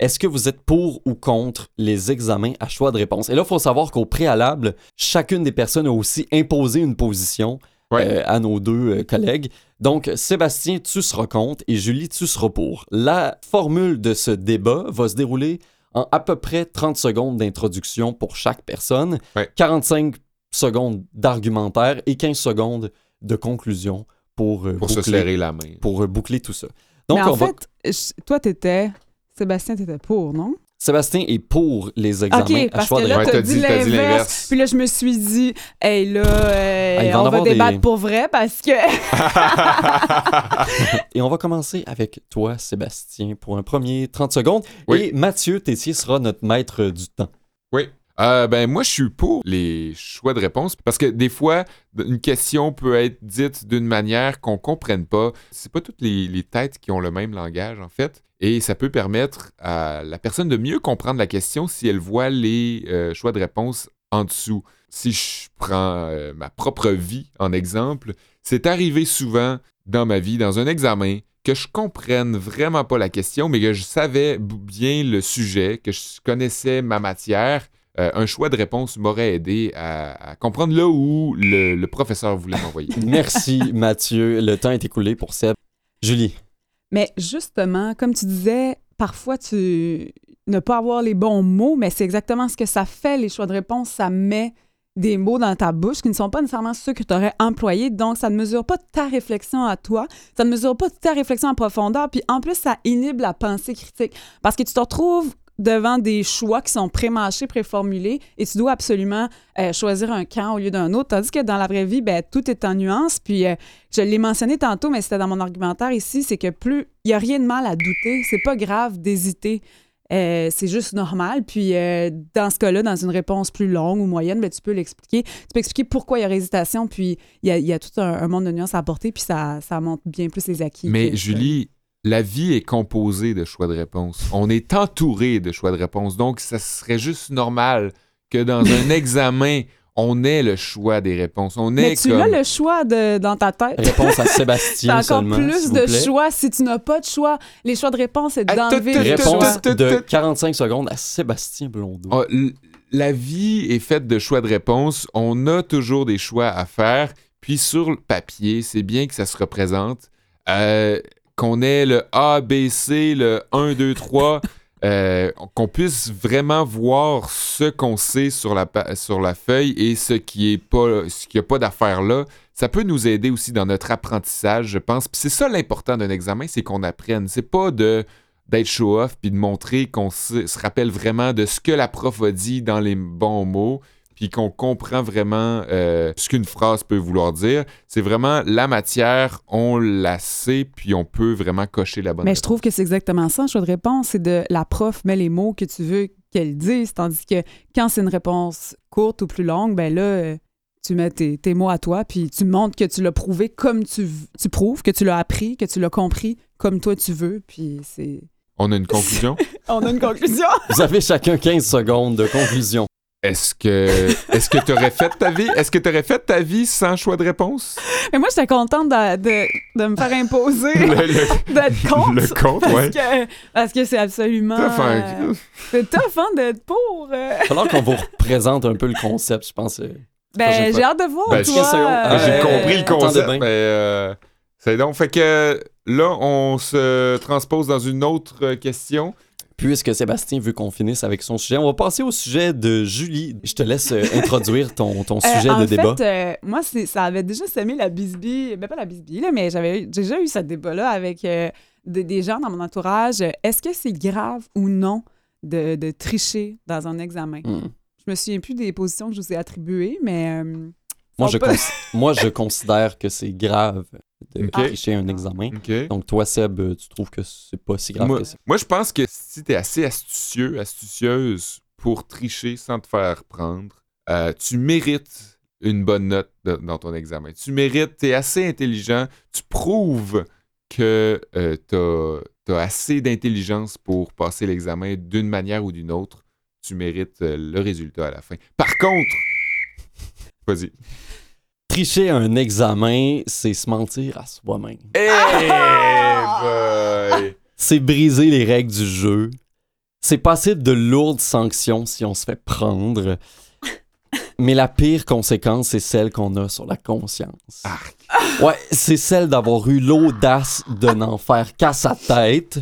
Speaker 2: est-ce que vous êtes pour ou contre les examens à choix de réponse? Et là, il faut savoir qu'au préalable, chacune des personnes a aussi imposé une position
Speaker 1: Ouais.
Speaker 2: euh, à nos deux euh, collègues. Donc, Sébastien, tu seras contre et Julie, tu seras pour. La formule de ce débat va se dérouler en à peu près 30 secondes d'introduction pour chaque personne,
Speaker 1: Ouais.
Speaker 2: 45 secondes d'argumentaire et 15 secondes de conclusion pour, euh,
Speaker 1: Pour se
Speaker 2: boucler,
Speaker 1: serrer la main.
Speaker 2: pour euh, boucler tout ça. Donc,
Speaker 4: Mais en
Speaker 2: on va...
Speaker 4: fait, je- toi, t'étais. Sébastien, t'étais pour, non?
Speaker 2: Sébastien est pour les examens
Speaker 4: OK,
Speaker 2: à
Speaker 4: parce
Speaker 2: choix
Speaker 4: que
Speaker 2: de
Speaker 4: là,
Speaker 1: Ouais,
Speaker 4: t'as dit l'inverse. Puis là, je me suis dit, hey, là, euh,
Speaker 2: Ah, va
Speaker 4: on va
Speaker 2: des-
Speaker 4: débattre pour vrai parce que.
Speaker 2: Et on va commencer avec toi, Sébastien, pour un premier 30 secondes.
Speaker 1: Oui.
Speaker 2: Et Mathieu Tessier sera notre maître du temps.
Speaker 1: Oui. Euh, ben moi je suis pour les choix de réponse parce que des fois une question peut être dite d'une manière qu'on comprenne pas. C'est pas toutes les, têtes qui ont le même langage en fait et ça peut permettre à la personne de mieux comprendre la question si elle voit les euh, choix de réponse en dessous. Si je prends euh, ma propre vie en exemple, c'est arrivé souvent dans ma vie dans un examen que je comprenne vraiment pas la question mais que je savais bien le sujet, que je connaissais ma matière euh, un choix de réponse m'aurait aidé à, à comprendre là où le, le professeur voulait m'envoyer.
Speaker 2: Merci, Mathieu. Le temps est écoulé pour Seb. Julie.
Speaker 4: Mais justement, comme tu disais, parfois, tu ne pas avoir les bons mots, mais c'est exactement ce que ça fait, les choix de réponse. Ça met des mots dans ta bouche qui ne sont pas nécessairement ceux que tu aurais employés. Donc, ça ne mesure pas ta réflexion à toi. Ça ne mesure pas ta réflexion en profondeur. Puis, en plus, ça inhibe la pensée critique. Parce que tu te retrouves devant des choix qui sont pré-mâchés, préformulés, et tu dois absolument euh, choisir un camp au lieu d'un autre. Tandis que dans la vraie vie, ben, tout est en nuance. Puis, euh, je l'ai mentionné tantôt, mais c'était dans mon argumentaire ici, c'est que plus, il n'y a rien de mal à douter. C'est pas grave d'hésiter. Euh, c'est juste normal. Puis, euh, dans ce cas-là, dans une réponse plus longue ou moyenne, ben, tu peux l'expliquer. Tu peux expliquer pourquoi il y a hésitation, puis il y a, il y a tout un, un monde de nuances à apporter, puis ça, ça montre bien plus les acquis.
Speaker 1: Mais Julie, la vie est composée de choix de réponse. On est entouré de choix de réponse. Donc, ça serait juste normal que dans un examen, on ait le choix des réponses. On
Speaker 4: Mais
Speaker 1: est
Speaker 4: tu
Speaker 1: comme...
Speaker 4: as le choix de, dans ta tête.
Speaker 2: Réponse à
Speaker 4: T'as
Speaker 2: Sébastien
Speaker 4: encore
Speaker 2: seulement.
Speaker 4: plus de
Speaker 2: plaît.
Speaker 4: choix si tu n'as pas de choix. Les choix de réponse, c'est d'enlever le.
Speaker 2: Réponse de
Speaker 1: tout.
Speaker 2: 45 secondes à Sébastien Blondeau.
Speaker 1: Ah, la vie est faite de choix de réponse. On a toujours des choix à faire. Puis sur le papier, c'est bien que ça se représente. Euh, qu'on ait le A, B, C, le 1, 2, 3, euh, qu'on puisse vraiment voir ce qu'on sait sur la, feuille et ce qui est pas ce qu'il n'y a pas d'affaire là. Ça peut nous aider aussi dans notre apprentissage, je pense. Puis c'est ça l'important d'un examen, c'est qu'on apprenne. C'est pas de d'être show-off puis de montrer qu'on se, se rappelle vraiment de ce que la prof a dit dans les bons mots puis qu'on comprend vraiment euh, ce qu'une phrase peut vouloir dire. C'est vraiment la matière, on la sait, puis on peut vraiment cocher la bonne
Speaker 4: Mais je trouve que c'est exactement ça, choix de réponse. C'est de la prof met les mots que tu veux qu'elle dise, tandis que quand c'est une réponse courte ou plus longue, ben là, euh, tu mets tes, tes mots à toi, puis tu montres que tu l'as prouvé comme tu, tu prouves, que tu l'as appris, que tu l'as compris comme toi tu veux, puis c'est...
Speaker 1: On a une conclusion?
Speaker 4: On a une conclusion!
Speaker 2: Vous avez chacun 15 secondes de conclusion.
Speaker 1: Est-ce que est-ce que tu aurais fait ta vie Est-ce que tu aurais fait ta vie sans choix de réponse?
Speaker 4: Mais moi, j'étais contente de, de, de me faire imposer
Speaker 1: Le, le-
Speaker 4: d'être contre.
Speaker 1: le compte,
Speaker 4: parce
Speaker 1: ouais.
Speaker 4: que, parce que c'est absolument...
Speaker 1: Tough, hein?
Speaker 4: euh, c'est tough, hein, d'être pour. euh.
Speaker 2: Il va falloir qu'on vous représente un peu le concept, je pense. euh.
Speaker 4: Ben, j'ai hâte de voir,
Speaker 1: Ben,
Speaker 4: toi.
Speaker 2: 15 secondes.
Speaker 1: J'ai
Speaker 2: Euh,
Speaker 1: compris le concept, mais euh, c'est donc. Fait que là, on se transpose dans une autre question.
Speaker 2: Puisque Sébastien veut qu'on finisse avec son sujet, on va passer au sujet de Julie. Je te laisse euh, introduire ton, ton
Speaker 4: Euh,
Speaker 2: sujet de
Speaker 4: fait,
Speaker 2: débat.
Speaker 4: euh, moi, ça avait déjà semé la bisbille, ben pas la bisbille, là, mais j'avais déjà eu ce débat-là avec euh, des- des gens dans mon entourage. Est-ce que c'est grave ou non de, de tricher dans un examen?
Speaker 2: Hmm.
Speaker 4: Je me souviens plus des positions que je vous ai attribuées, mais...
Speaker 2: Moi, je moi, je considère que c'est grave de
Speaker 1: Ok.
Speaker 2: tricher un examen. Donc, toi, Seb, euh, tu trouves que c'est pas si grave
Speaker 1: Moi,
Speaker 2: que ça?
Speaker 1: moi, je pense que si tu es assez astucieux, astucieuse pour tricher sans te faire prendre, euh, tu mérites une bonne note de- dans ton examen. Tu mérites, tu es assez intelligent, tu prouves que tu as, assez d'intelligence pour passer l'examen d'une manière ou d'une autre. Tu mérites euh, le résultat à la fin. Par contre, vas-y.
Speaker 2: Tricher un examen, c'est se mentir à soi-même.
Speaker 1: Hey boy!
Speaker 2: C'est briser les règles du jeu. C'est passible de lourdes sanctions si on se fait prendre. Mais la pire conséquence, c'est celle qu'on a sur la conscience.
Speaker 1: Arc.
Speaker 2: Ouais, c'est celle d'avoir eu l'audace de n'en faire qu'à sa tête,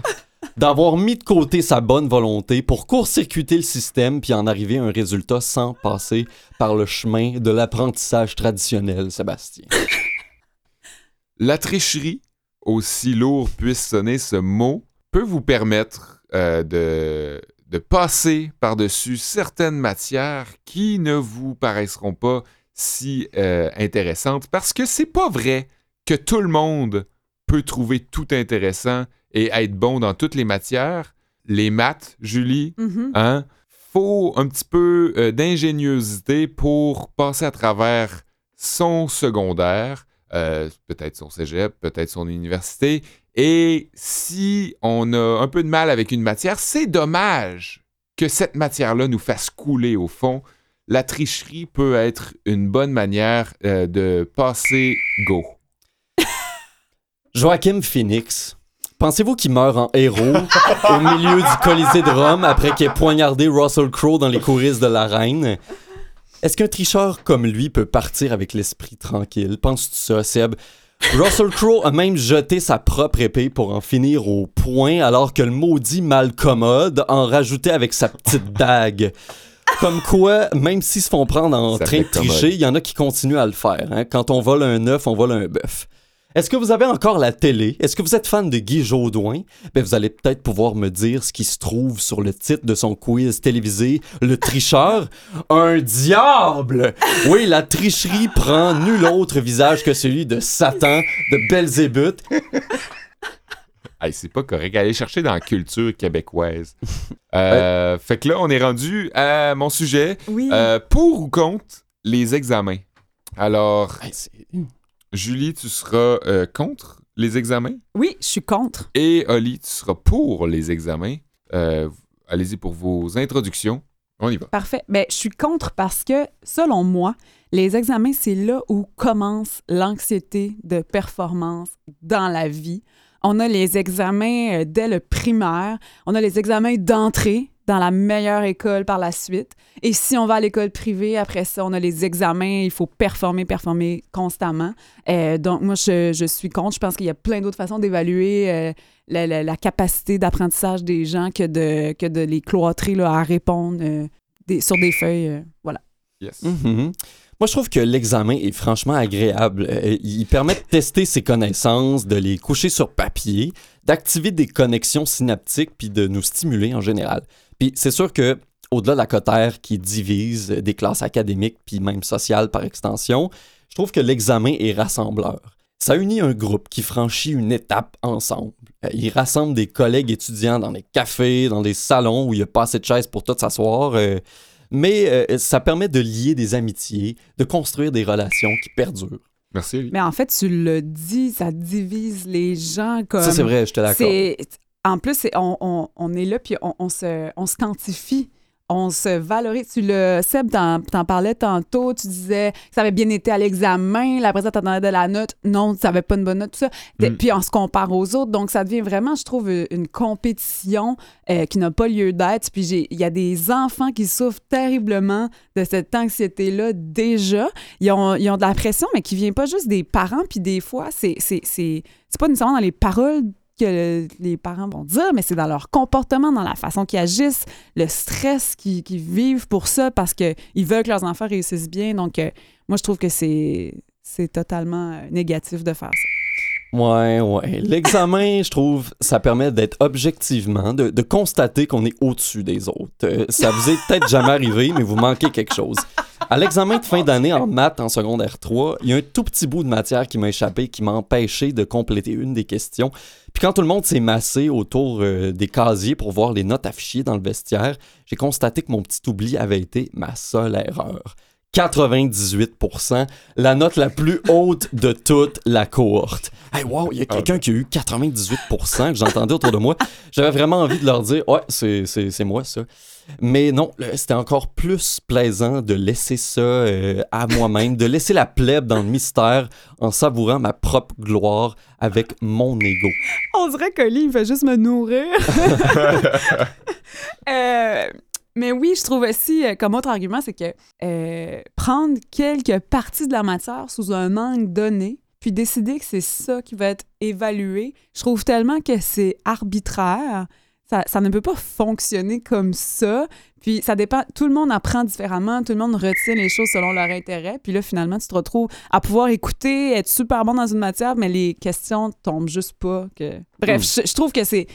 Speaker 2: d'avoir mis de côté sa bonne volonté pour court-circuiter le système puis en arriver à un résultat sans passer par le chemin de l'apprentissage traditionnel, Sébastien.
Speaker 1: La tricherie, aussi lourd puisse sonner ce mot, peut vous permettre euh, de, de passer par-dessus certaines matières qui ne vous paraîtront pas si euh, intéressantes parce que c'est pas vrai que tout le monde peut trouver tout intéressant et être bon dans toutes les matières. Les maths, Julie,
Speaker 4: Mhm.
Speaker 1: hein, faut un petit peu euh, d'ingéniosité pour passer à travers son secondaire, euh, peut-être son cégep, peut-être son université. Et si on a un peu de mal avec une matière, c'est dommage que cette matière-là nous fasse couler au fond. La tricherie peut être une bonne manière euh, de passer go.
Speaker 2: Joachim Phoenix, pensez-vous qu'il meurt en héros au milieu du Colisée de Rome après qu'il ait poignardé Russell Crowe dans les coulisses de la reine? Est-ce qu'un tricheur comme lui peut partir avec l'esprit tranquille? Penses-tu ça, Seb? Russell Crowe a même jeté sa propre épée pour en finir au point, alors que le maudit malcommode en rajoutait avec sa petite dague. Comme quoi, même s'ils se font prendre en
Speaker 1: Ça
Speaker 2: train de tricher, il y en a qui continuent à le faire. hein. Quand on vole un œuf, on vole un bœuf. Est-ce que vous avez encore la télé? Est-ce que vous êtes fan de Guy Jodoin? Ben, vous allez peut-être pouvoir me dire ce qui se trouve sur le titre de son quiz télévisé, Le tricheur. Un diable! Oui, la tricherie prend nul autre visage que celui de Satan, de Belzébuth.
Speaker 1: Hey, c'est pas correct. Aller chercher dans la culture québécoise. Euh, Fait que là, on est rendu à mon sujet.
Speaker 4: Oui.
Speaker 1: Euh, pour ou contre les examens? Alors,
Speaker 2: Hey, c'est-
Speaker 1: Julie, tu seras euh, contre les examens?
Speaker 4: Oui, je suis contre.
Speaker 1: et Oli, tu seras pour les examens. Euh, Allez-y pour vos introductions. On y va.
Speaker 4: Parfait. Ben, je suis contre parce que, selon moi, les examens, c'est là où commence l'anxiété de performance dans la vie. On a les examens euh, dès le primaire. On a les examens d'entrée dans la meilleure école par la suite. Et si on va à l'école privée, après ça, on a les examens. Il faut performer, performer constamment. Euh, donc, moi, je, je suis contre. Je pense qu'il y a plein d'autres façons d'évaluer euh, la, la- la capacité d'apprentissage des gens que de, que de les cloîtrer là, à répondre euh, des- sur des feuilles. euh, voilà.
Speaker 1: Yes.
Speaker 2: Mhm. Moi, je trouve que l'examen est franchement agréable. Euh, il permet de tester ses connaissances, de les coucher sur papier, d'activer des connexions synaptiques, puis de nous stimuler en général. Puis c'est sûr que au-delà de la cotère qui divise des classes académiques, puis même sociales par extension, je trouve que l'examen est rassembleur. Ça unit un groupe qui franchit une étape ensemble. Euh, Il rassemble des collègues étudiants dans des cafés, dans des salons où il n'y a pas assez de chaises pour tous s'asseoir. euh, mais euh, ça permet de lier des amitiés, de construire des relations qui perdurent.
Speaker 1: Merci.
Speaker 4: Mais en fait, tu le dis, ça divise les gens comme.
Speaker 2: Ça, c'est vrai, je te l'accorde.
Speaker 4: En plus, on, on- on est là, puis on, on se, on se quantifie. On se valorise. Tu le, Seb, t'en, t'en parlais tantôt. Tu disais que ça avait bien été à l'examen. Après ça, t'attendais de la note. Non, tu n'avais pas une bonne note, tout ça.
Speaker 1: Mm.
Speaker 4: Puis on se compare aux autres. Donc, ça devient vraiment, je trouve, une compétition euh, qui n'a pas lieu d'être. Puis j'ai- il y a des enfants qui souffrent terriblement de cette anxiété-là déjà. Ils ont, ils ont de la pression, mais qui vient pas juste des parents. Puis des fois, c'est, c'est, c'est, c'est pas nécessairement dans les paroles que le- les parents vont dire, mais c'est dans leur comportement, dans la façon qu'ils agissent, le stress qu'ils vivent pour ça parce qu'ils veulent que leurs enfants réussissent bien. Donc, euh, moi, je trouve que c'est c'est totalement euh, négatif de faire ça.
Speaker 2: Ouais, ouais. L'examen, je trouve, ça permet d'être objectivement, de, constater qu'on est au-dessus des autres. Euh, ça vous est peut-être jamais arrivé, mais vous manquez quelque chose. À l'examen de fin d'année en maths en secondaire 3, il y a un tout petit bout de matière qui m'a échappé, qui m'a empêché de compléter une des questions. Puis quand tout le monde s'est massé autour euh, des casiers pour voir les notes affichées dans le vestiaire, j'ai constaté que mon petit oubli avait été ma seule erreur. 98%, la note la plus haute de toute la cohorte. Hey, wow, il y a quelqu'un qui a eu 98% que j'entendais autour de moi. J'avais vraiment envie de leur dire, ouais, c'est, c'est, c'est moi ça. Mais non, c'était encore plus plaisant de laisser ça euh, à moi-même, de laisser la plèbe dans le mystère en savourant ma propre gloire avec mon ego.
Speaker 4: On dirait que lui, il fait juste me nourrir. Euh, mais oui, je trouve aussi, euh, comme autre argument, c'est que euh, prendre quelques parties de la matière sous un angle donné, puis décider que c'est ça qui va être évalué, je trouve tellement que c'est arbitraire. Ça, ça ne peut pas fonctionner comme ça. Puis ça dépend, tout le monde apprend différemment, tout le monde retient les choses selon leur intérêt. Puis là, finalement, tu te retrouves à pouvoir écouter, être super bon dans une matière, mais les questions tombent juste pas. Que... Bref,
Speaker 2: Mm.
Speaker 4: je, je trouve que c'est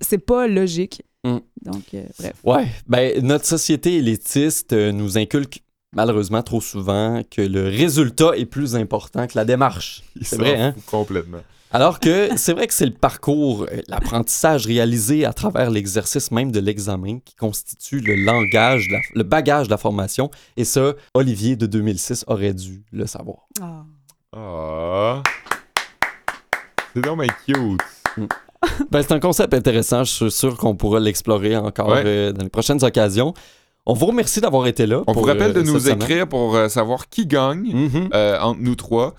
Speaker 4: c'est pas logique.
Speaker 2: Mm.
Speaker 4: Donc, euh, bref.
Speaker 2: Ouais, ben notre société élitiste euh, nous inculque malheureusement trop souvent que le résultat est plus important que la démarche. C'est vrai, hein?
Speaker 1: Complètement.
Speaker 2: Alors que c'est vrai que c'est le parcours, euh, l'apprentissage réalisé à travers l'exercice même de l'examen qui constitue le langage, la- le bagage de la formation. Et ça, Olivier de 2006 aurait dû le savoir.
Speaker 4: Ah.
Speaker 1: Ah. C'est donc cute.
Speaker 2: Ben, c'est un concept intéressant. Je suis sûr qu'on pourra l'explorer encore
Speaker 1: Ouais.
Speaker 2: euh, dans les prochaines occasions. On vous remercie d'avoir été là.
Speaker 1: On
Speaker 2: pour,
Speaker 1: vous rappelle de
Speaker 2: euh,
Speaker 1: nous
Speaker 2: semaine.
Speaker 1: écrire pour euh, savoir qui gagne
Speaker 2: Mhm.
Speaker 1: euh, entre nous trois.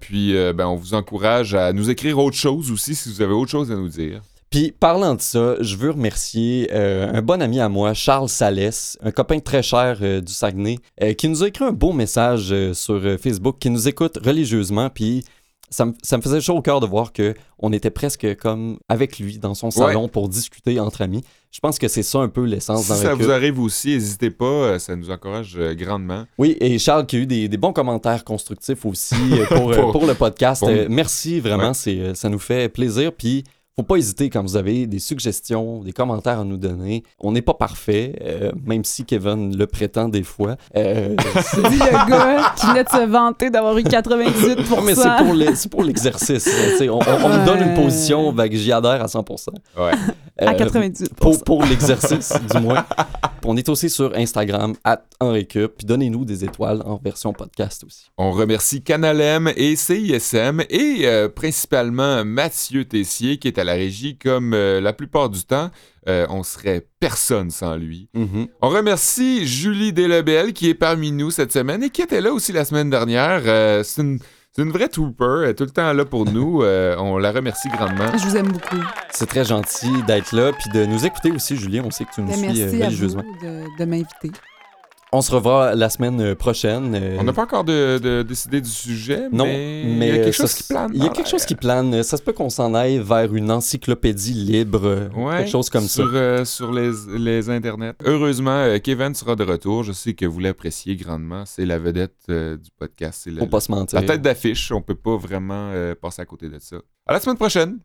Speaker 1: Puis, ben, on vous encourage à nous écrire autre chose aussi si vous avez autre chose à nous dire.
Speaker 2: Puis parlant de ça, je veux remercier un bon ami à moi, Charles Salès, un copain très cher du Saguenay, qui nous a écrit un beau message sur Facebook, qui nous écoute religieusement, puis ça me, ça me faisait chaud au cœur de voir que on était presque comme avec lui dans son salon pour discuter entre amis. Je pense que c'est ça un peu l'essence
Speaker 1: Si
Speaker 2: dans
Speaker 1: ça vous arrive aussi, n'hésitez pas, euh, ça nous encourage euh, grandement.
Speaker 2: Oui, et Charles qui a eu des, des bons commentaires constructifs aussi euh, pour,
Speaker 1: Pour-
Speaker 2: pour le podcast.
Speaker 1: pour-
Speaker 2: merci vraiment,
Speaker 1: Ouais.
Speaker 2: c'est, ça nous fait plaisir. Puis, faut pas hésiter quand vous avez des suggestions, des commentaires à nous donner. On n'est pas parfait, euh, même si Kevin le prétend des fois. Euh, c'est-
Speaker 4: Dit le gars qui venait de se vanter d'avoir eu 98
Speaker 2: Non, mais c'est pour, le- c'est pour l'exercice. on, on- me donne une position, ben, j'y adhère à 100%.
Speaker 1: Ouais.
Speaker 2: Euh,
Speaker 4: À 98
Speaker 2: pour, pour l'exercice, du moins. On est aussi sur Instagram, at. Puis donnez-nous des étoiles en version podcast aussi.
Speaker 1: On remercie Canalem et CISM et euh, principalement Mathieu Tessier qui est à la régie comme euh, la plupart du temps. euh, on serait personne sans lui.
Speaker 2: Mhm.
Speaker 1: On remercie Julie Delebel qui est parmi nous cette semaine et qui était là aussi la semaine dernière. Euh, c'est une, c'est une vraie trooper, elle est tout le temps là pour nous. Euh, on la remercie grandement.
Speaker 4: Je vous aime beaucoup.
Speaker 2: C'est très gentil d'être là, puis de nous écouter aussi, Julien. On sait que tu nous
Speaker 4: Ben,
Speaker 2: suis
Speaker 4: merci à vous
Speaker 2: religieusement.
Speaker 4: de, de m'inviter.
Speaker 2: On se revoit la semaine euh, prochaine. euh,
Speaker 1: On n'a pas encore de, de- décidé du sujet,
Speaker 2: Non,
Speaker 1: mais,
Speaker 2: mais
Speaker 1: il y a
Speaker 2: euh,
Speaker 1: quelque
Speaker 2: ça
Speaker 1: chose
Speaker 2: se-
Speaker 1: qui plane.
Speaker 2: Il y a quelque chose qui plane. Ça se peut qu'on s'en aille vers une encyclopédie libre, euh,
Speaker 1: Ouais,
Speaker 2: quelque chose comme
Speaker 1: sur,
Speaker 2: ça.
Speaker 1: euh, sur les, les internets. Heureusement, euh, Kevin sera de retour. Je sais que vous l'appréciez grandement. C'est la vedette euh, du podcast. C'est la,
Speaker 2: Faut pas se mentir.
Speaker 1: la tête d'affiche. On peut pas vraiment euh, passer à côté de ça. À la semaine prochaine.